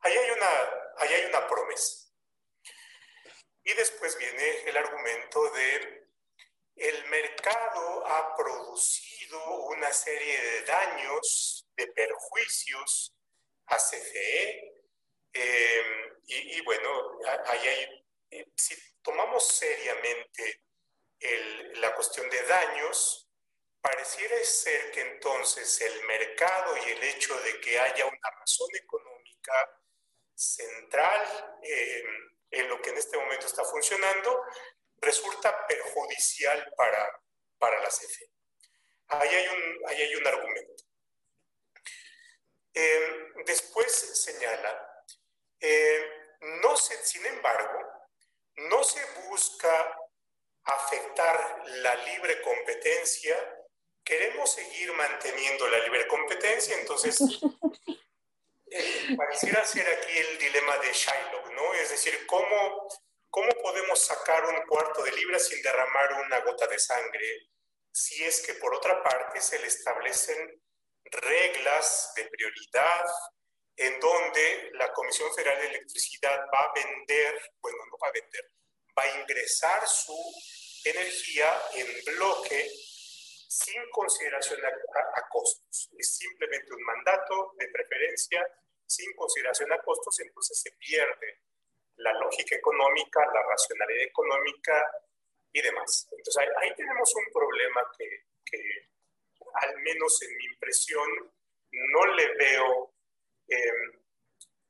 Ahí hay una, ahí hay una promesa. Y después viene el argumento de el mercado ha producido una serie de daños, de perjuicios a CFE. Eh, y, bueno, ahí hay, eh, si tomamos seriamente la cuestión de daños, pareciera ser que entonces el mercado y el hecho de que haya una razón económica central eh, en lo que en este momento está funcionando resulta perjudicial para, para la CFE. Ahí hay un, ahí hay un argumento. Eh, después señala, eh, no se, sin embargo, no se busca afectar la libre competencia, queremos seguir manteniendo la libre competencia, entonces eh, pareciera ser aquí el dilema de Shylock, ¿no? Es decir, ¿cómo ¿Cómo podemos sacar un cuarto de libra sin derramar una gota de sangre si es que por otra parte se le establecen reglas de prioridad en donde la Comisión Federal de Electricidad va a vender, bueno, no va a vender, va a ingresar su energía en bloque sin consideración a, a, costos. Es simplemente un mandato de preferencia sin consideración a costos, entonces se pierde la lógica económica, la racionalidad económica y demás. Entonces ahí, tenemos un problema que, que, al menos en mi impresión, no le veo, em,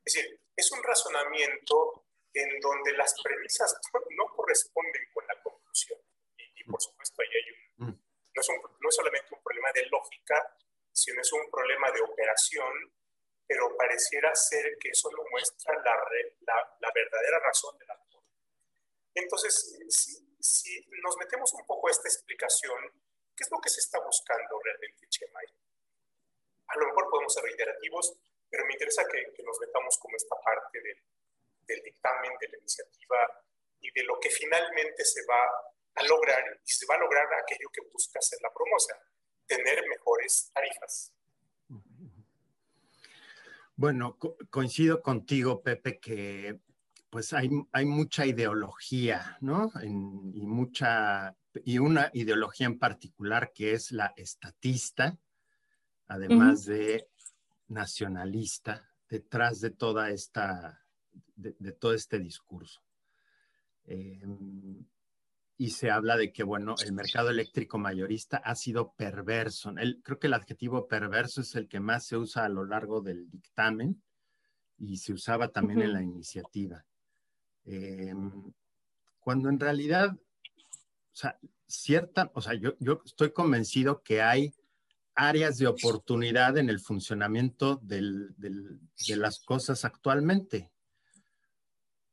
es decir, es un razonamiento en donde las premisas no corresponden con la conclusión. Y, por supuesto ahí hay un, mm. no es, un, no es solamente un problema de lógica, sino es un problema de operación pero pareciera ser que eso no muestra la, la, la verdadera razón de la forma. Entonces, si, si, nos metemos un poco a esta explicación, ¿qué es lo que se está buscando realmente, Chema? A lo mejor podemos ser reiterativos, pero me interesa que, que nos metamos como esta parte del, del dictamen, de la iniciativa y de lo que finalmente se va a lograr y se va a lograr aquello que busca hacer la promoción, tener mejores tarifas. Bueno, coincido contigo, Pepe, que pues hay, hay mucha ideología, ¿no? y mucha, y una ideología en particular que es la estatista, además de nacionalista, detrás de toda esta, de, todo este discurso. Em, y se habla de que, bueno, el mercado eléctrico mayorista ha sido perverso. El, creo que el adjetivo perverso es el que más se usa a lo largo del dictamen y se usaba también en la iniciativa. Em, cuando en realidad, o sea, cierta, o sea, yo, yo estoy convencido que hay áreas de oportunidad en el funcionamiento de las cosas actualmente.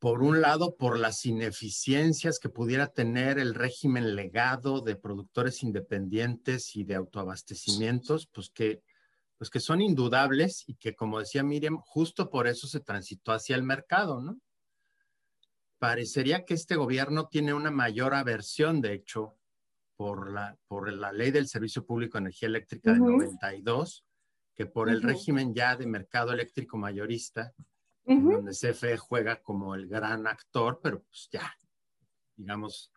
por un lado, por las ineficiencias que pudiera tener el régimen legado de productores independientes y de autoabastecimientos, pues que, pues que son indudables y que, como decía Miriam, justo por eso se transitó hacia el mercado, ¿no? Parecería que este gobierno tiene una mayor aversión, de hecho, por la, por la ley del Servicio Público de Energía Eléctrica de 92, que por el régimen ya de mercado eléctrico mayorista, donde CFE juega como el gran actor, pero pues ya, digamos,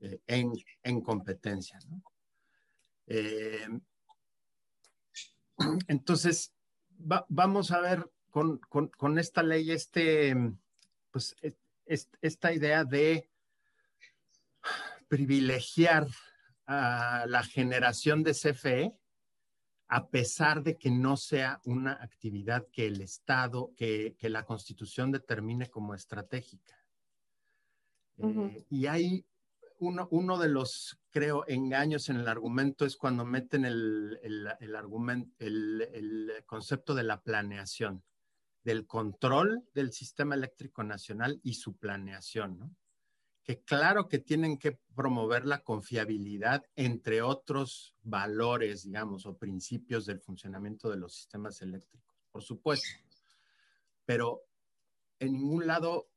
eh, en, competencia. Eh, entonces, vamos a ver con, esta ley, este, pues, esta idea de privilegiar a la generación de CFE a pesar de que no sea una actividad que el Estado, que, la Constitución determine como estratégica. Eh, y hay uno, uno, de los, creo, engaños en el argumento es cuando meten el, el, argumento, el, concepto de la planeación, del control del sistema eléctrico nacional y su planeación, ¿no? Que claro que tienen que promover la confiabilidad, entre otros valores, digamos, o principios del funcionamiento de los sistemas eléctricos, por supuesto. Pero en ningún lado,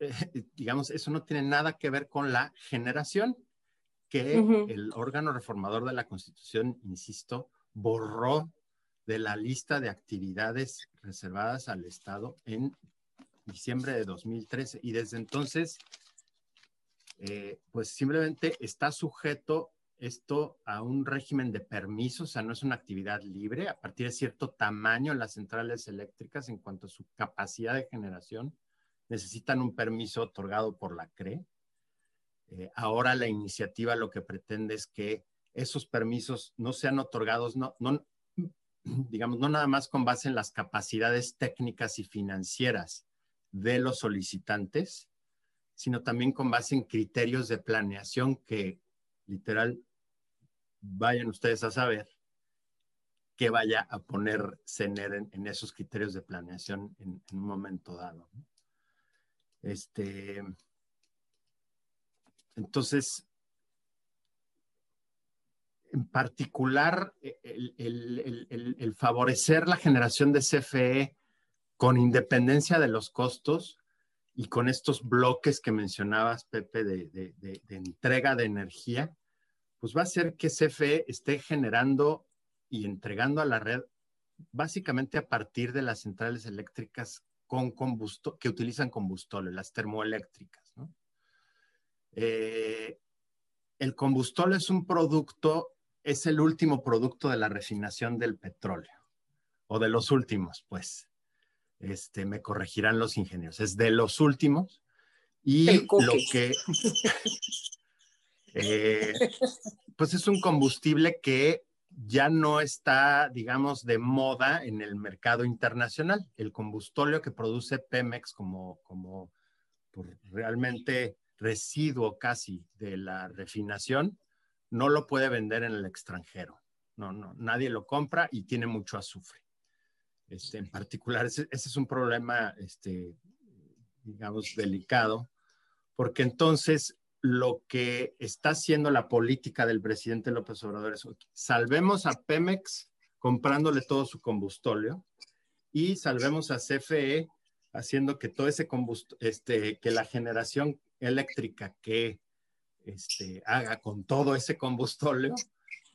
eh, digamos, eso no tiene nada que ver con la generación que el órgano reformador de la Constitución, insisto, borró de la lista de actividades reservadas al Estado en diciembre de 2013. Y desde entonces eh, pues simplemente está sujeto esto a un régimen de permisos, o sea, no es una actividad libre a partir de cierto tamaño las centrales eléctricas en cuanto a su capacidad de generación, necesitan un permiso otorgado por la CRE. Eh, ahora la iniciativa lo que pretende es que esos permisos no sean otorgados, no, digamos, no nada más con base en las capacidades técnicas y financieras de los solicitantes, sino también con base en criterios de planeación que literal vayan ustedes a saber que vaya a poner CENER en, esos criterios de planeación en, un momento dado. Este, entonces, en particular, el, favorecer la generación de CFE con independencia de los costos y con estos bloques que mencionabas, Pepe, de, entrega de energía, pues va a hacer que CFE esté generando y entregando a la red básicamente a partir de las centrales eléctricas con combusto que utilizan combustible, las termoeléctricas. Eh, el combustible es un producto, es el último producto de la refinación del petróleo, o de los últimos, pues este, me corregirán los ingenieros, es de los últimos. Y lo que, eh, pues es un combustible que ya no está, digamos, de moda en el mercado internacional. El combustóleo que produce Pemex como, como realmente residuo casi de la refinación, no lo puede vender en el extranjero. No, no, nadie lo compra y tiene mucho azufre. Este, en particular, ese, es un problema, este, digamos, delicado, porque entonces lo que está haciendo la política del presidente López Obrador es, salvemos a Pemex comprándole todo su combustóleo y salvemos a CFE haciendo que todo ese combustóleo, este, que la generación eléctrica que este, haga con todo ese combustóleo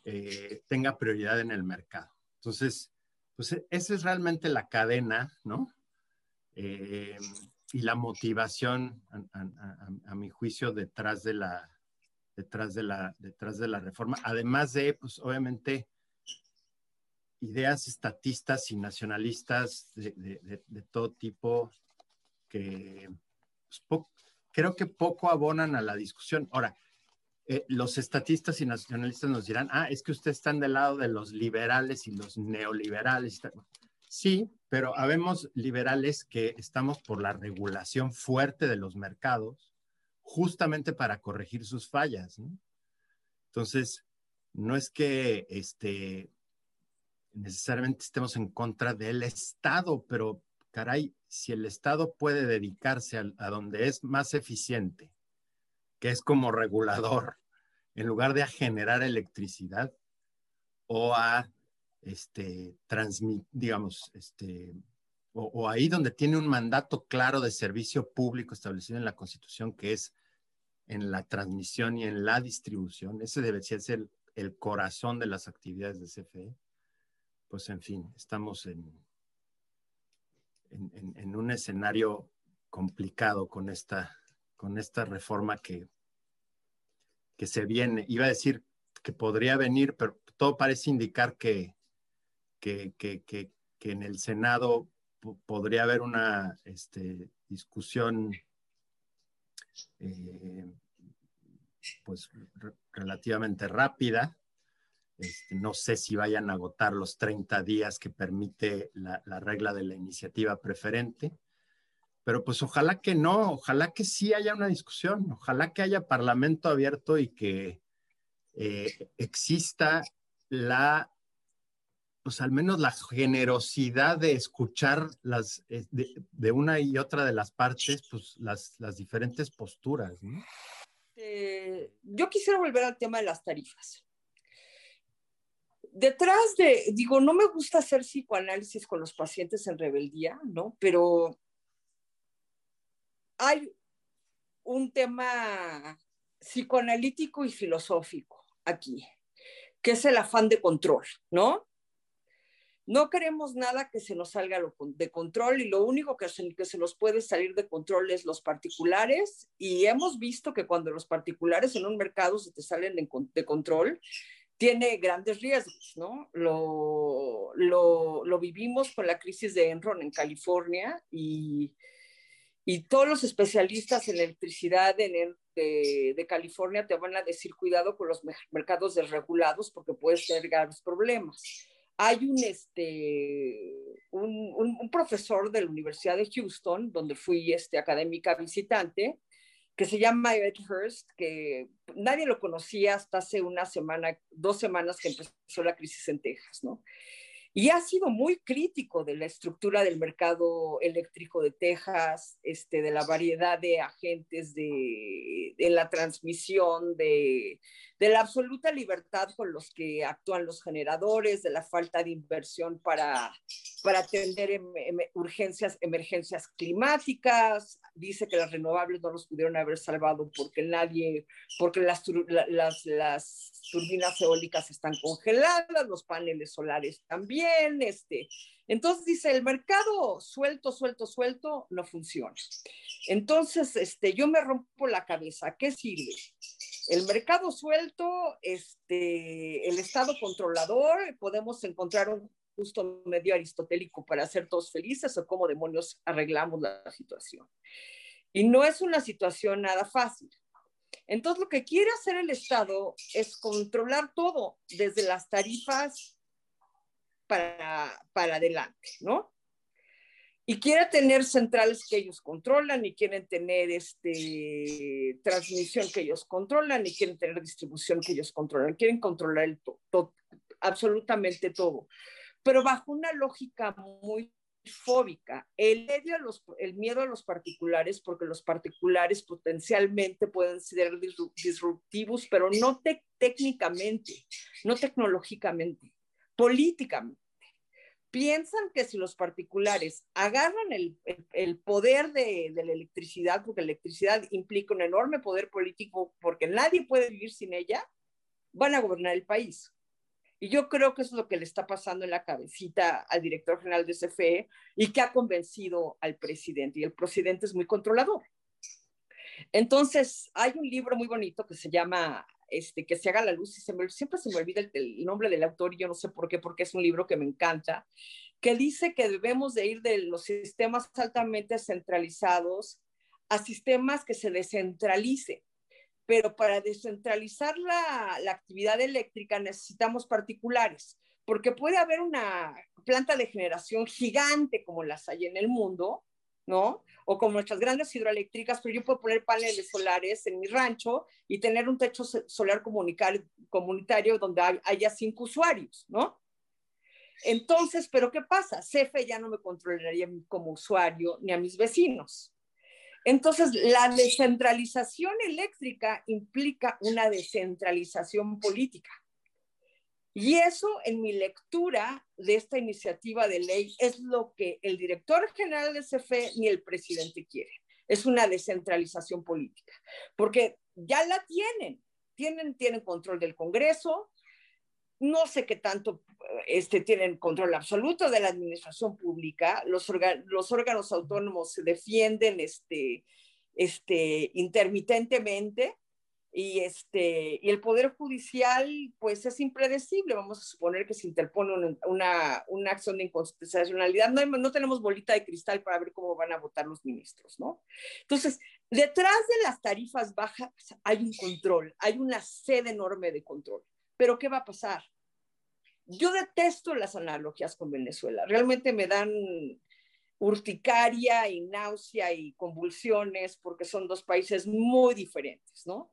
eh, tenga prioridad en el mercado. Entonces, pues e, esa es realmente la cadena, ¿no? Eh, y la motivación, a, mi juicio, detrás de la, detrás de la, detrás de la reforma. Además de, pues obviamente, ideas estatistas y nacionalistas de, todo tipo que pues, creo que poco abonan a la discusión. Ahora, eh, los estatistas y nacionalistas nos dirán, ah, es que ustedes están del lado de los liberales y los neoliberales. Sí, pero habemos liberales que estamos por la regulación fuerte de los mercados, justamente para corregir sus fallas. Entonces, no es que este, necesariamente estemos en contra del Estado, pero caray, si el Estado puede dedicarse a, donde es más eficiente, que es como regulador, en lugar de a generar electricidad o a, este, transmit, digamos, este, o, ahí donde tiene un mandato claro de servicio público establecido en la Constitución, que es en la transmisión y en la distribución, ese debe ser el, el corazón de las actividades de CFE, pues en fin, estamos en, en, un escenario complicado con esta, con esta reforma que, que se viene. Iba a decir que podría venir, pero todo parece indicar que, que, que, en el Senado podría haber una este, discusión eh, pues relativamente rápida. Este, no sé si vayan a agotar los 30 días que permite la, regla de la iniciativa preferente, pero pues ojalá que no, ojalá que sí haya una discusión, ojalá que haya parlamento abierto y que eh, exista la, pues al menos la generosidad de escuchar las, eh, de, una y otra de las partes, pues las, las diferentes posturas. Eh, yo quisiera volver al tema de las tarifas detrás de, digo, no me gusta hacer psicoanálisis con los pacientes en rebeldía, ¿no? Pero hay un tema psicoanalítico y filosófico aquí, que es el afán de control, ¿no? No queremos nada que se nos salga de control y lo único que se, nos puede salir de control es los particulares y hemos visto que cuando los particulares en un mercado se te salen de, de control, tiene grandes riesgos, ¿no? Lo, lo, lo, vivimos con la crisis de Enron en California y, y todos los especialistas en electricidad en de, de, California te van a decir cuidado con los mercados desregulados porque puedes tener graves problemas. Hay un, este, un, un, un, profesor de la Universidad de Houston, donde fui este, académica visitante, que se llama Ed Hurst, que nadie lo conocía hasta hace una semana, dos semanas que empezó la crisis en Texas, ¿no? Y ha sido muy crítico de la estructura del mercado eléctrico de Texas, este, de la variedad de agentes de, de la transmisión, de, de, la absoluta libertad con los que actúan los generadores, de la falta de inversión para, para atender em, em, urgencias, emergencias climáticas. Dice que las renovables no los pudieron haber salvado porque nadie, porque las, las, las turbinas eólicas están congeladas, los paneles solares también, este. Entonces dice, el mercado suelto, suelto, suelto no funciona. Entonces, este, yo me rompo la cabeza, ¿qué sirve? El mercado suelto, este, el Estado controlador, podemos encontrar un justo medio aristotélico para ser todos felices o cómo demonios arreglamos la situación. Y no es una situación nada fácil. Entonces, lo que quiere hacer el Estado es controlar todo, desde las tarifas para, para adelante, ¿no? Y quiere tener centrales que ellos controlan y quieren tener este, transmisión que ellos controlan y quieren tener distribución que ellos controlan. Quieren controlar el absolutamente todo, pero bajo una lógica muy fóbica, el, medio a los, el miedo a los particulares, porque los particulares potencialmente pueden ser disruptivos, pero no técnicamente, no tecnológicamente, políticamente. Piensan que si los particulares agarran el, poder de, de la electricidad, porque la electricidad implica un enorme poder político, porque nadie puede vivir sin ella, van a gobernar el país. Y yo creo que eso es lo que le está pasando en la cabecita al director general de CFE y que ha convencido al presidente. Y el presidente es muy controlador. Entonces, hay un libro muy bonito que se llama este, Que se haga la luz y siempre se me olvida el, el, nombre del autor y yo no sé por qué, porque es un libro que me encanta, que dice que debemos de ir de los sistemas altamente centralizados a sistemas que se descentralicen. Pero para descentralizar la, la, actividad eléctrica necesitamos particulares, porque puede haber una planta de generación gigante como las hay en el mundo, ¿no? O como nuestras grandes hidroeléctricas, pero yo puedo poner paneles solares en mi rancho y tener un techo solar comunitario donde haya cinco usuarios, ¿no? Entonces, ¿pero qué pasa? CFE ya no me controlaría como usuario ni a mis vecinos. Entonces, la descentralización eléctrica implica una descentralización política. Y eso, en mi lectura de esta iniciativa de ley, es lo que el director general de CFE ni el presidente quiere. Es una descentralización política, porque ya la tienen. Tienen, tienen control del Congreso, no sé qué tanto este, tienen control absoluto de la administración pública, los, los órganos autónomos se defienden este, este, intermitentemente y, este, y el Poder Judicial pues es impredecible, vamos a suponer que se interpone una, una, acción de inconstitucionalidad, no, no tenemos bolita de cristal para ver cómo van a votar los ministros, ¿no? Entonces, detrás de las tarifas bajas hay un control, hay una sede enorme de control. Pero ¿qué va a pasar? Yo detesto las analogías con Venezuela, realmente me dan urticaria y náusea y convulsiones porque son dos países muy diferentes, ¿no?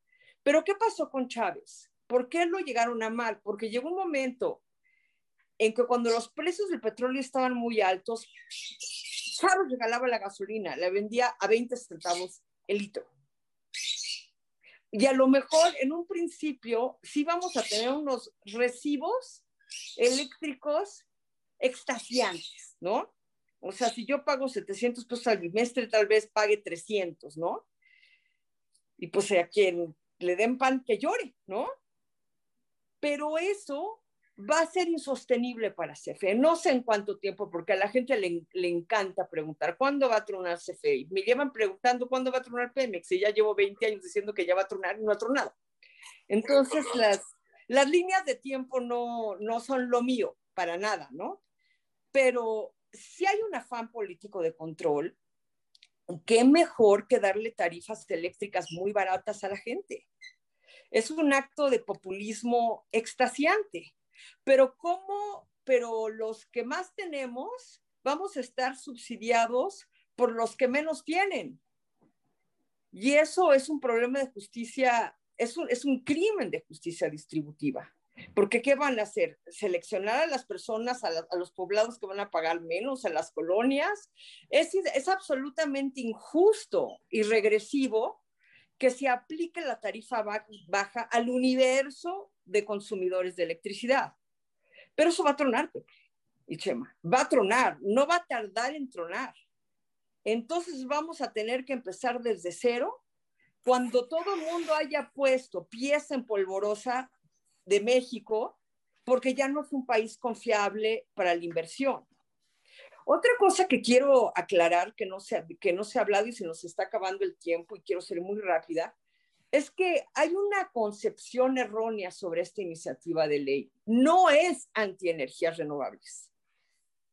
Pero ¿qué pasó con Chávez? ¿Por qué lo llegaron a mal? Porque llegó un momento en que cuando los precios del petróleo estaban muy altos, Chávez regalaba la gasolina, la vendía a 20 centavos el litro. Y a lo mejor en un principio sí vamos a tener unos recibos eléctricos extasiantes, ¿no? O sea, si yo pago 700 pesos al bimestre, tal vez pague 300, ¿no? Y pues a quien le den pan que llore, ¿no? Pero eso va a ser insostenible para CFE. No sé en cuánto tiempo, porque a la gente le, le, encanta preguntar, ¿cuándo va a tronar CFE? Me llevan preguntando, ¿cuándo va a tronar Pemex? Y ya llevo 20 años diciendo que ya va a tronar y no ha tronado. Entonces, las, las líneas de tiempo no, no son lo mío, para nada, ¿no? Pero si hay un afán político de control, qué mejor que darle tarifas eléctricas muy baratas a la gente. Es un acto de populismo extasiante. Pero ¿cómo? Pero los que más tenemos vamos a estar subsidiados por los que menos tienen. Y eso es un problema de justicia, es un, es un crimen de justicia distributiva. Porque ¿qué van a hacer? ¿Seleccionar a las personas, a, los poblados que van a pagar menos, a las colonias? Es, es absolutamente injusto y regresivo que se aplique la tarifa baja al universo de consumidores de electricidad. Pero eso va a tronar, y Chema, va a tronar, no va a tardar en tronar. Entonces vamos a tener que empezar desde cero cuando todo el mundo haya puesto pieza en polvorosa de México, porque ya no es un país confiable para la inversión. Otra cosa que quiero aclarar, que no, se, que no se ha hablado y se nos está acabando el tiempo y quiero ser muy rápida, es que hay una concepción errónea sobre esta iniciativa de ley. No es antienergías renovables,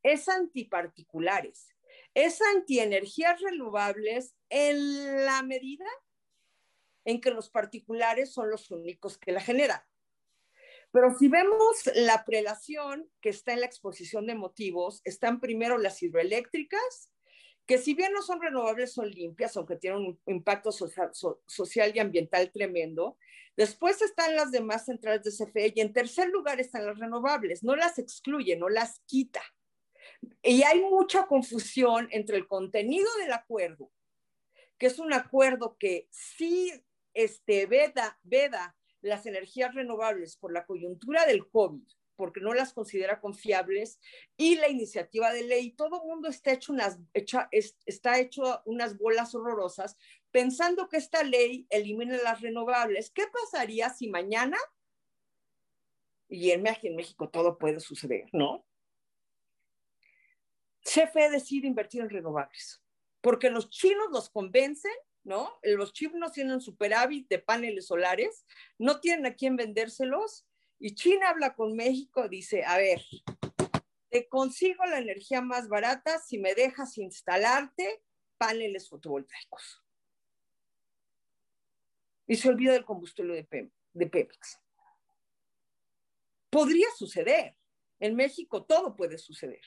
es antiparticulares, es antienergías renovables en la medida en que los particulares son los únicos que la generan. Pero si vemos la prelación que está en la exposición de motivos, están primero las hidroeléctricas, que si bien no son renovables, son limpias, aunque tienen un impacto social, social y ambiental tremendo. Después están las demás centrales de CFE y en tercer lugar están las renovables. No las excluye, no las quita. Y hay mucha confusión entre el contenido del acuerdo, que es un acuerdo que sí este, veda, veda las energías renovables por la coyuntura del COVID, porque no las considera confiables, y la iniciativa de ley, todo el mundo está hecho, unas, está hecho unas bolas horrorosas pensando que esta ley elimina las renovables. ¿Qué pasaría si mañana, y en México, todo puede suceder, ¿no? CFE decide invertir en renovables, porque los chinos los convencen ¿no? Los chinos tienen superávit de paneles solares, no tienen a quién vendérselos y China habla con México, dice, a ver, te consigo la energía más barata si me dejas instalarte paneles fotovoltaicos. Y se olvida del combustible de, de Pemex. Podría suceder. En México todo puede suceder.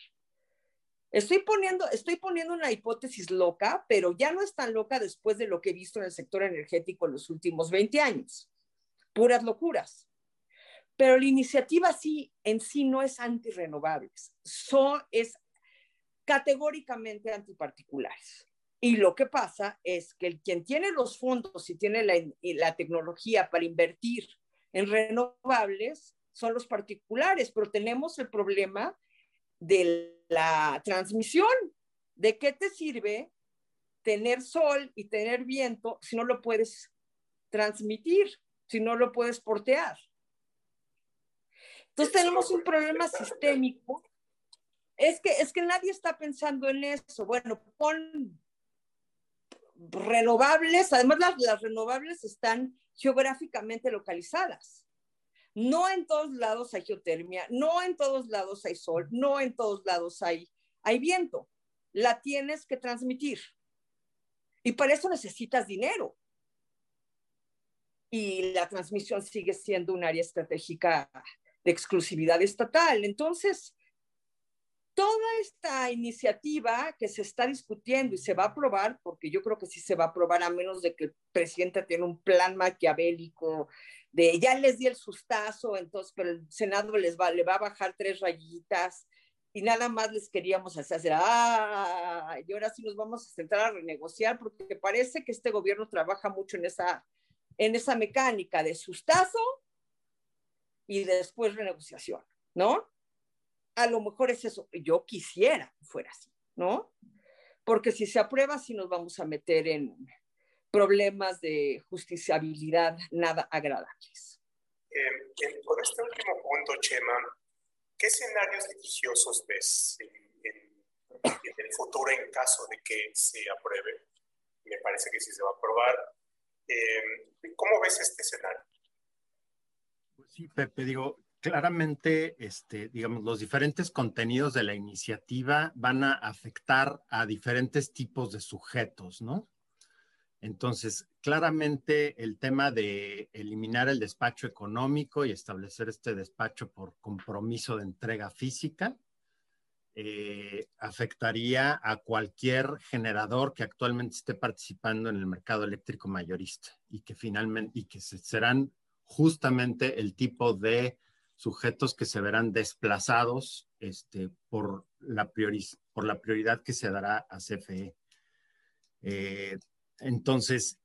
Estoy poniendo, estoy poniendo una hipótesis loca, pero ya no es tan loca después de lo que he visto en el sector energético en los últimos 20 años. Puras locuras. Pero la iniciativa sí, en sí no es antirrenovables, so, es categóricamente antiparticulares. Y lo que pasa es que el, quien tiene los fondos y tiene la, la tecnología para invertir en renovables son los particulares, pero tenemos el problema de la transmisión. ¿De qué te sirve tener sol y tener viento si no lo puedes transmitir, si no lo puedes portear? Entonces tenemos un problema sistémico. Es que, es que nadie está pensando en eso. Bueno, pon renovables, además las, las renovables están geográficamente localizadas. No en todos lados hay geotermia, no en todos lados hay sol, no en todos lados hay, hay viento. La tienes que transmitir. Y para eso necesitas dinero. Y la transmisión sigue siendo un área estratégica de exclusividad estatal. Entonces, toda esta iniciativa que se está discutiendo y se va a aprobar, porque yo creo que sí se va a aprobar a menos de que el presidente tenga un plan maquiavélico de ya les di el sustazo, entonces, pero el Senado les va, le va a bajar tres rayitas y nada más les queríamos hacer, ah, y ahora sí nos vamos a centrar a renegociar porque parece que este gobierno trabaja mucho en esa, en esa mecánica de sustazo y después renegociación, ¿no? A lo mejor es eso, yo quisiera que fuera así, ¿no? Porque si se aprueba, sí nos vamos a meter en, problemas de justiciabilidad nada agradables. Eh, con este último punto, Chema, ¿qué escenarios litigiosos ves en, el futuro en caso de que se apruebe? Me parece que sí se va a aprobar. Eh, ¿Cómo ves este escenario? Pues sí, Pepe, digo, claramente, este, digamos, los diferentes contenidos de la iniciativa van a afectar a diferentes tipos de sujetos, ¿no? Entonces, claramente el tema de eliminar el despacho económico y establecer este despacho por compromiso de entrega física eh, afectaría a cualquier generador que actualmente esté participando en el mercado eléctrico mayorista y que finalmente y que serán justamente el tipo de sujetos que se verán desplazados este, por, la prioridad que se dará a CFE. Eh, entonces,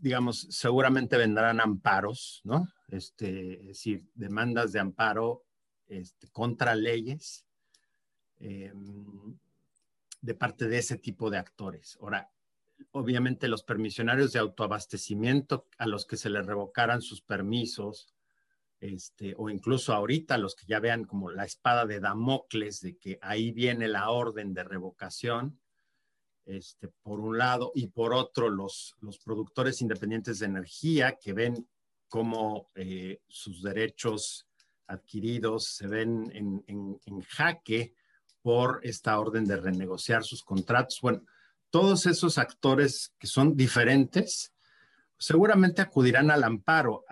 digamos, seguramente vendrán amparos, ¿no? Este, es decir, demandas de amparo este, contra leyes em, de parte de ese tipo de actores. Ahora, obviamente los permisionarios de autoabastecimiento a los que se les revocaran sus permisos, este, o incluso ahorita los que ya vean como la espada de Damocles de que ahí viene la orden de revocación, este, por un lado, y por otro, los, los productores independientes de energía que ven cómo eh, sus derechos adquiridos se ven en, en, jaque por esta orden de renegociar sus contratos. Bueno, todos esos actores que son diferentes seguramente acudirán al amparo.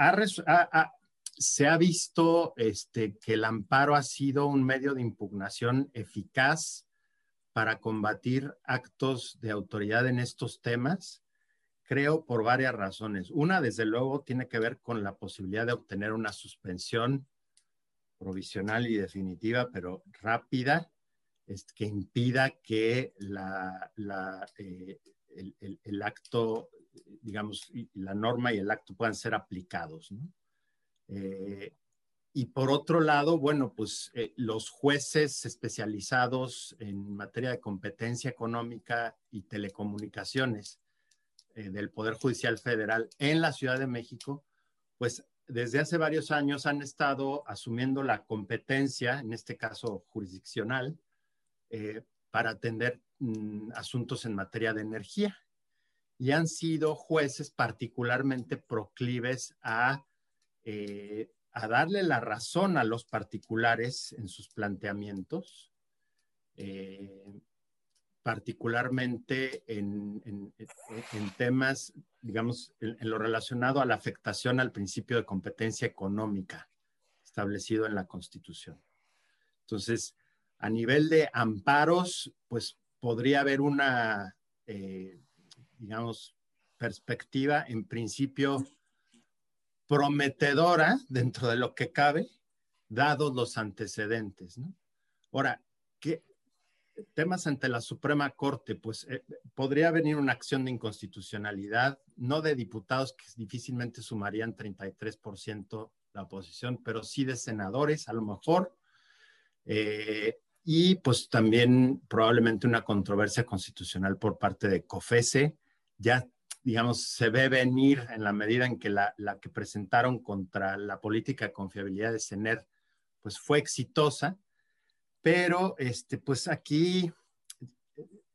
se ha visto este, que el amparo ha sido un medio de impugnación eficaz para combatir actos de autoridad en estos temas? Creo por varias razones. Una, desde luego, tiene que ver con la posibilidad de obtener una suspensión provisional y definitiva, pero rápida, que impida que la, eh, el, acto, digamos, la norma y el acto puedan ser aplicados. ¿no? Eh, y por otro lado, bueno, pues eh, los jueces especializados en materia de competencia económica y telecomunicaciones eh, del Poder Judicial Federal en la Ciudad de México, pues desde hace varios años han estado asumiendo la competencia, en este caso jurisdiccional, eh, para atender mm, asuntos en materia de energía. Y han sido jueces particularmente proclives a a darle la razón a los particulares en sus planteamientos, eh, particularmente en, temas, digamos, en, lo relacionado a la afectación al principio de competencia económica establecido en la Constitución. Entonces, a nivel de amparos, pues podría haber una, eh, digamos, perspectiva en principio prometedora dentro de lo que cabe, dados los antecedentes. ¿no? Ahora, ¿qué temas ante la Suprema Corte? Pues eh, podría venir una acción de inconstitucionalidad, no de diputados que difícilmente sumarían 33% la oposición, pero sí de senadores, a lo mejor. Eh, y pues también probablemente una controversia constitucional por parte de COFESE. Ya digamos, se ve venir en la medida en que la, que presentaron contra la política de confiabilidad de CENER, pues fue exitosa, pero este, pues aquí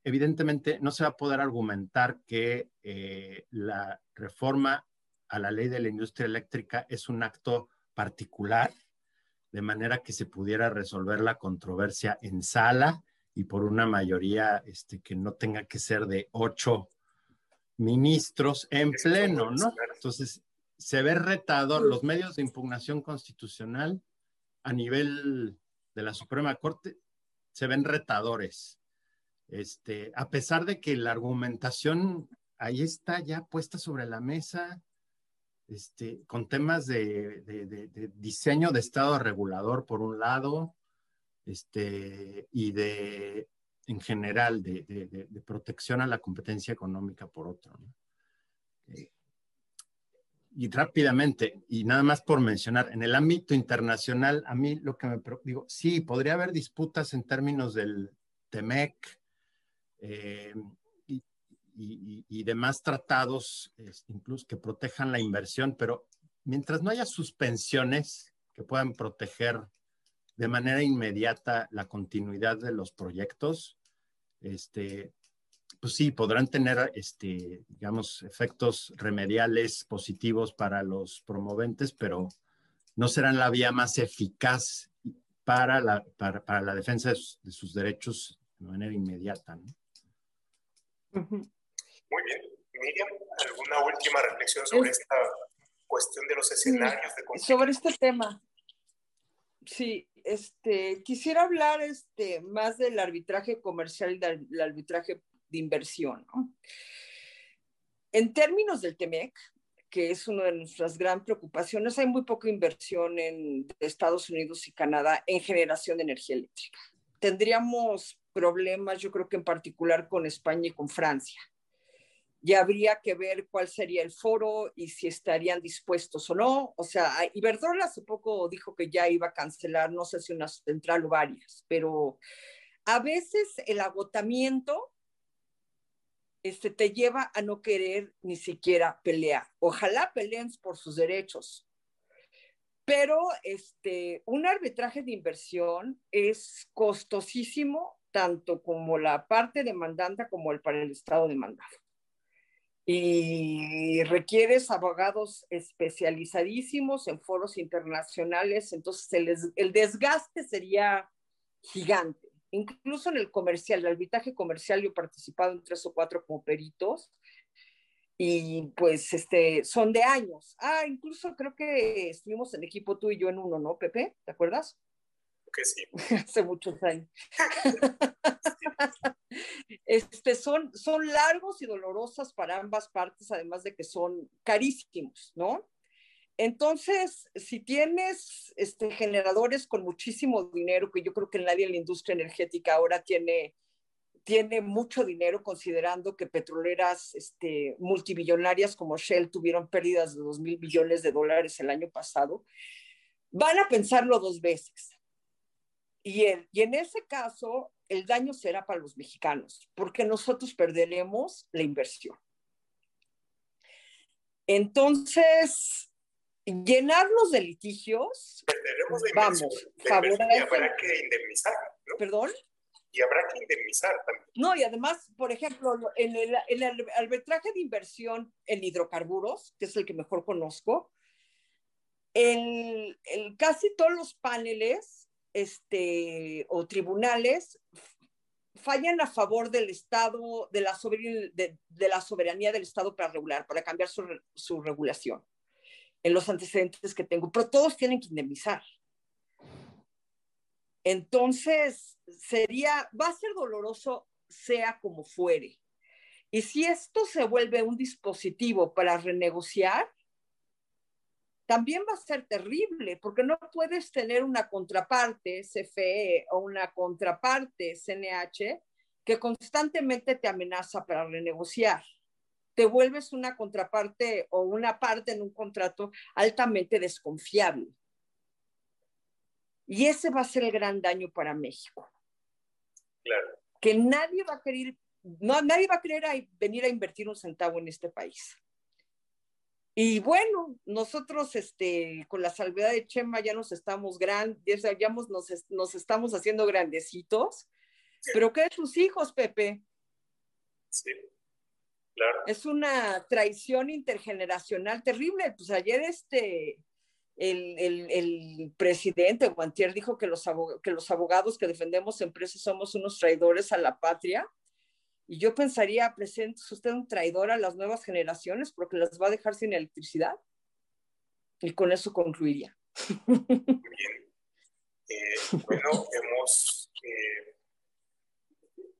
evidentemente no se va a poder argumentar que eh, la reforma a la ley de la industria eléctrica es un acto particular, de manera que se pudiera resolver la controversia en sala y por una mayoría este, que no tenga que ser de ocho ministros en pleno, ¿no? Entonces, se ve retador los medios de impugnación constitucional a nivel de la Suprema Corte, se ven retadores. Este, a pesar de que la argumentación ahí está ya puesta sobre la mesa, este, con temas de, de, diseño de Estado regulador por un lado, este, y de en general de, protección a la competencia económica por otro. Eh, y rápidamente, y nada más por mencionar, en el ámbito internacional, a mí lo que me digo, sí, podría haber disputas en términos del TEMEC eh, y, demás tratados, incluso que protejan la inversión, pero mientras no haya suspensiones que puedan proteger de manera inmediata la continuidad de los proyectos, este, pues sí, podrán tener, este, digamos, efectos remediales positivos para los promoventes, pero no serán la vía más eficaz para la, para, la defensa de sus, derechos de manera inmediata. Muy bien. Miriam, ¿alguna última reflexión sobre esta cuestión de los escenarios de conflicto? Sobre este tema. Sí, este, quisiera hablar este, más del arbitraje comercial y del arbitraje de inversión. En términos del TEMEC, que es una de nuestras grandes preocupaciones, hay muy poca inversión en Estados Unidos y Canadá en generación de energía eléctrica. Tendríamos problemas, yo creo que en particular con España y con Francia ya habría que ver cuál sería el foro y si estarían dispuestos o no. O sea, Iberdrola hace poco dijo que ya iba a cancelar, no sé si una central o varias, pero a veces el agotamiento este, te lleva a no querer ni siquiera pelear. Ojalá peleen por sus derechos. Pero este, un arbitraje de inversión es costosísimo, tanto como la parte demandante como el para el Estado demandado y requieres abogados especializadísimos en foros internacionales, entonces el, el, desgaste sería gigante. Incluso en el comercial, el arbitraje comercial, yo he participado en tres o cuatro como peritos y pues este, son de años. Ah, incluso creo que estuvimos en equipo tú y yo en uno, ¿no, Pepe? ¿Te acuerdas? Que sí. Hace muchos años. este, son, son largos y dolorosos para ambas partes, además de que son carísimos, ¿no? Entonces, si tienes este, generadores con muchísimo dinero, que yo creo que nadie en la industria energética ahora tiene, tiene mucho dinero, considerando que petroleras este, multimillonarias como Shell tuvieron pérdidas de 2 mil billones de dólares el año pasado, van a pensarlo dos veces. Y, y en ese caso, el daño será para los mexicanos, porque nosotros perderemos la inversión. Entonces, llenarnos de litigios, perderemos la inversión, vamos, y habrá que indemnizar. ¿no? ¿Perdón? Y habrá que indemnizar también. No, y además, por ejemplo, en el, el arbitraje de inversión en hidrocarburos, que es el que mejor conozco, el, el, casi todos los paneles este, o tribunales fallan a favor del Estado, de la, soberanía, del Estado para regular, para cambiar su, regulación, en los antecedentes que tengo, pero todos tienen que indemnizar. Entonces, sería, va a ser doloroso, sea como fuere. Y si esto se vuelve un dispositivo para renegociar, también va a ser terrible, porque no puedes tener una contraparte CFE o una contraparte CNH que constantemente te amenaza para renegociar. Te vuelves una contraparte o una parte en un contrato altamente desconfiable. Y ese va a ser el gran daño para México. Claro. Que nadie va a querer, no, nadie va a querer venir a invertir un centavo en este país. Y bueno, nosotros este, con la salvedad de Chema ya nos estamos grandes, ya nos, nos estamos haciendo grandecitos. Pero ¿qué de tus hijos, Pepe? Sí, claro. Es una traición intergeneracional terrible. Pues ayer este, el, el, el presidente Guantier dijo que los, que los abogados que defendemos empresas somos unos traidores a la patria. Y yo pensaría, presente usted un traidor a las nuevas generaciones porque las va a dejar sin electricidad. Y con eso concluiría. Bien. Eh, bueno, hemos eh,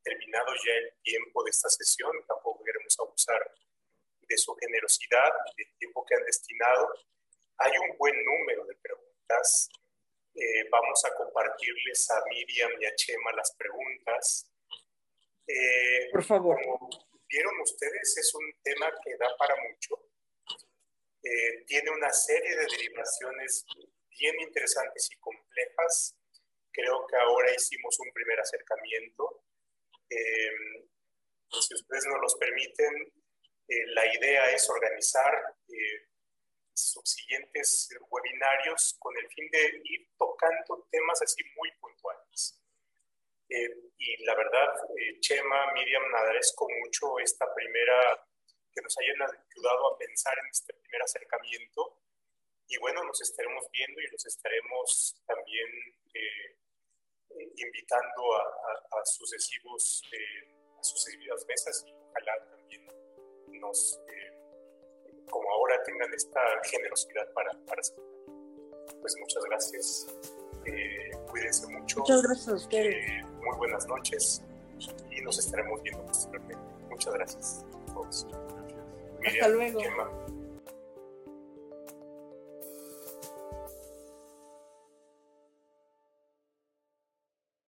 terminado ya el tiempo de esta sesión. Tampoco queremos abusar de su generosidad, del tiempo que han destinado. Hay un buen número de preguntas. Eh, vamos a compartirles a Miriam y a Chema las preguntas. Eh, Por favor. Como vieron ustedes, es un tema que da para mucho. Eh, tiene una serie de derivaciones bien interesantes y complejas. Creo que ahora hicimos un primer acercamiento. Eh, si ustedes nos los permiten, la idea es organizar subsiguientes webinarios con el fin de ir tocando temas así muy puntuales. Eh, y la verdad, eh, Chema, Miriam, agradezco mucho esta primera, que nos hayan ayudado a pensar en este primer acercamiento. Y bueno, nos estaremos viendo y los estaremos también eh, invitando a, a, sucesivos, a sucesivas mesas y ojalá también nos, como ahora, tengan esta generosidad para, para Pues muchas gracias. cuídense mucho. Muchas gracias a ustedes muy buenas noches y nos estaremos viendo posteriormente. Muchas gracias a todos. Hasta luego.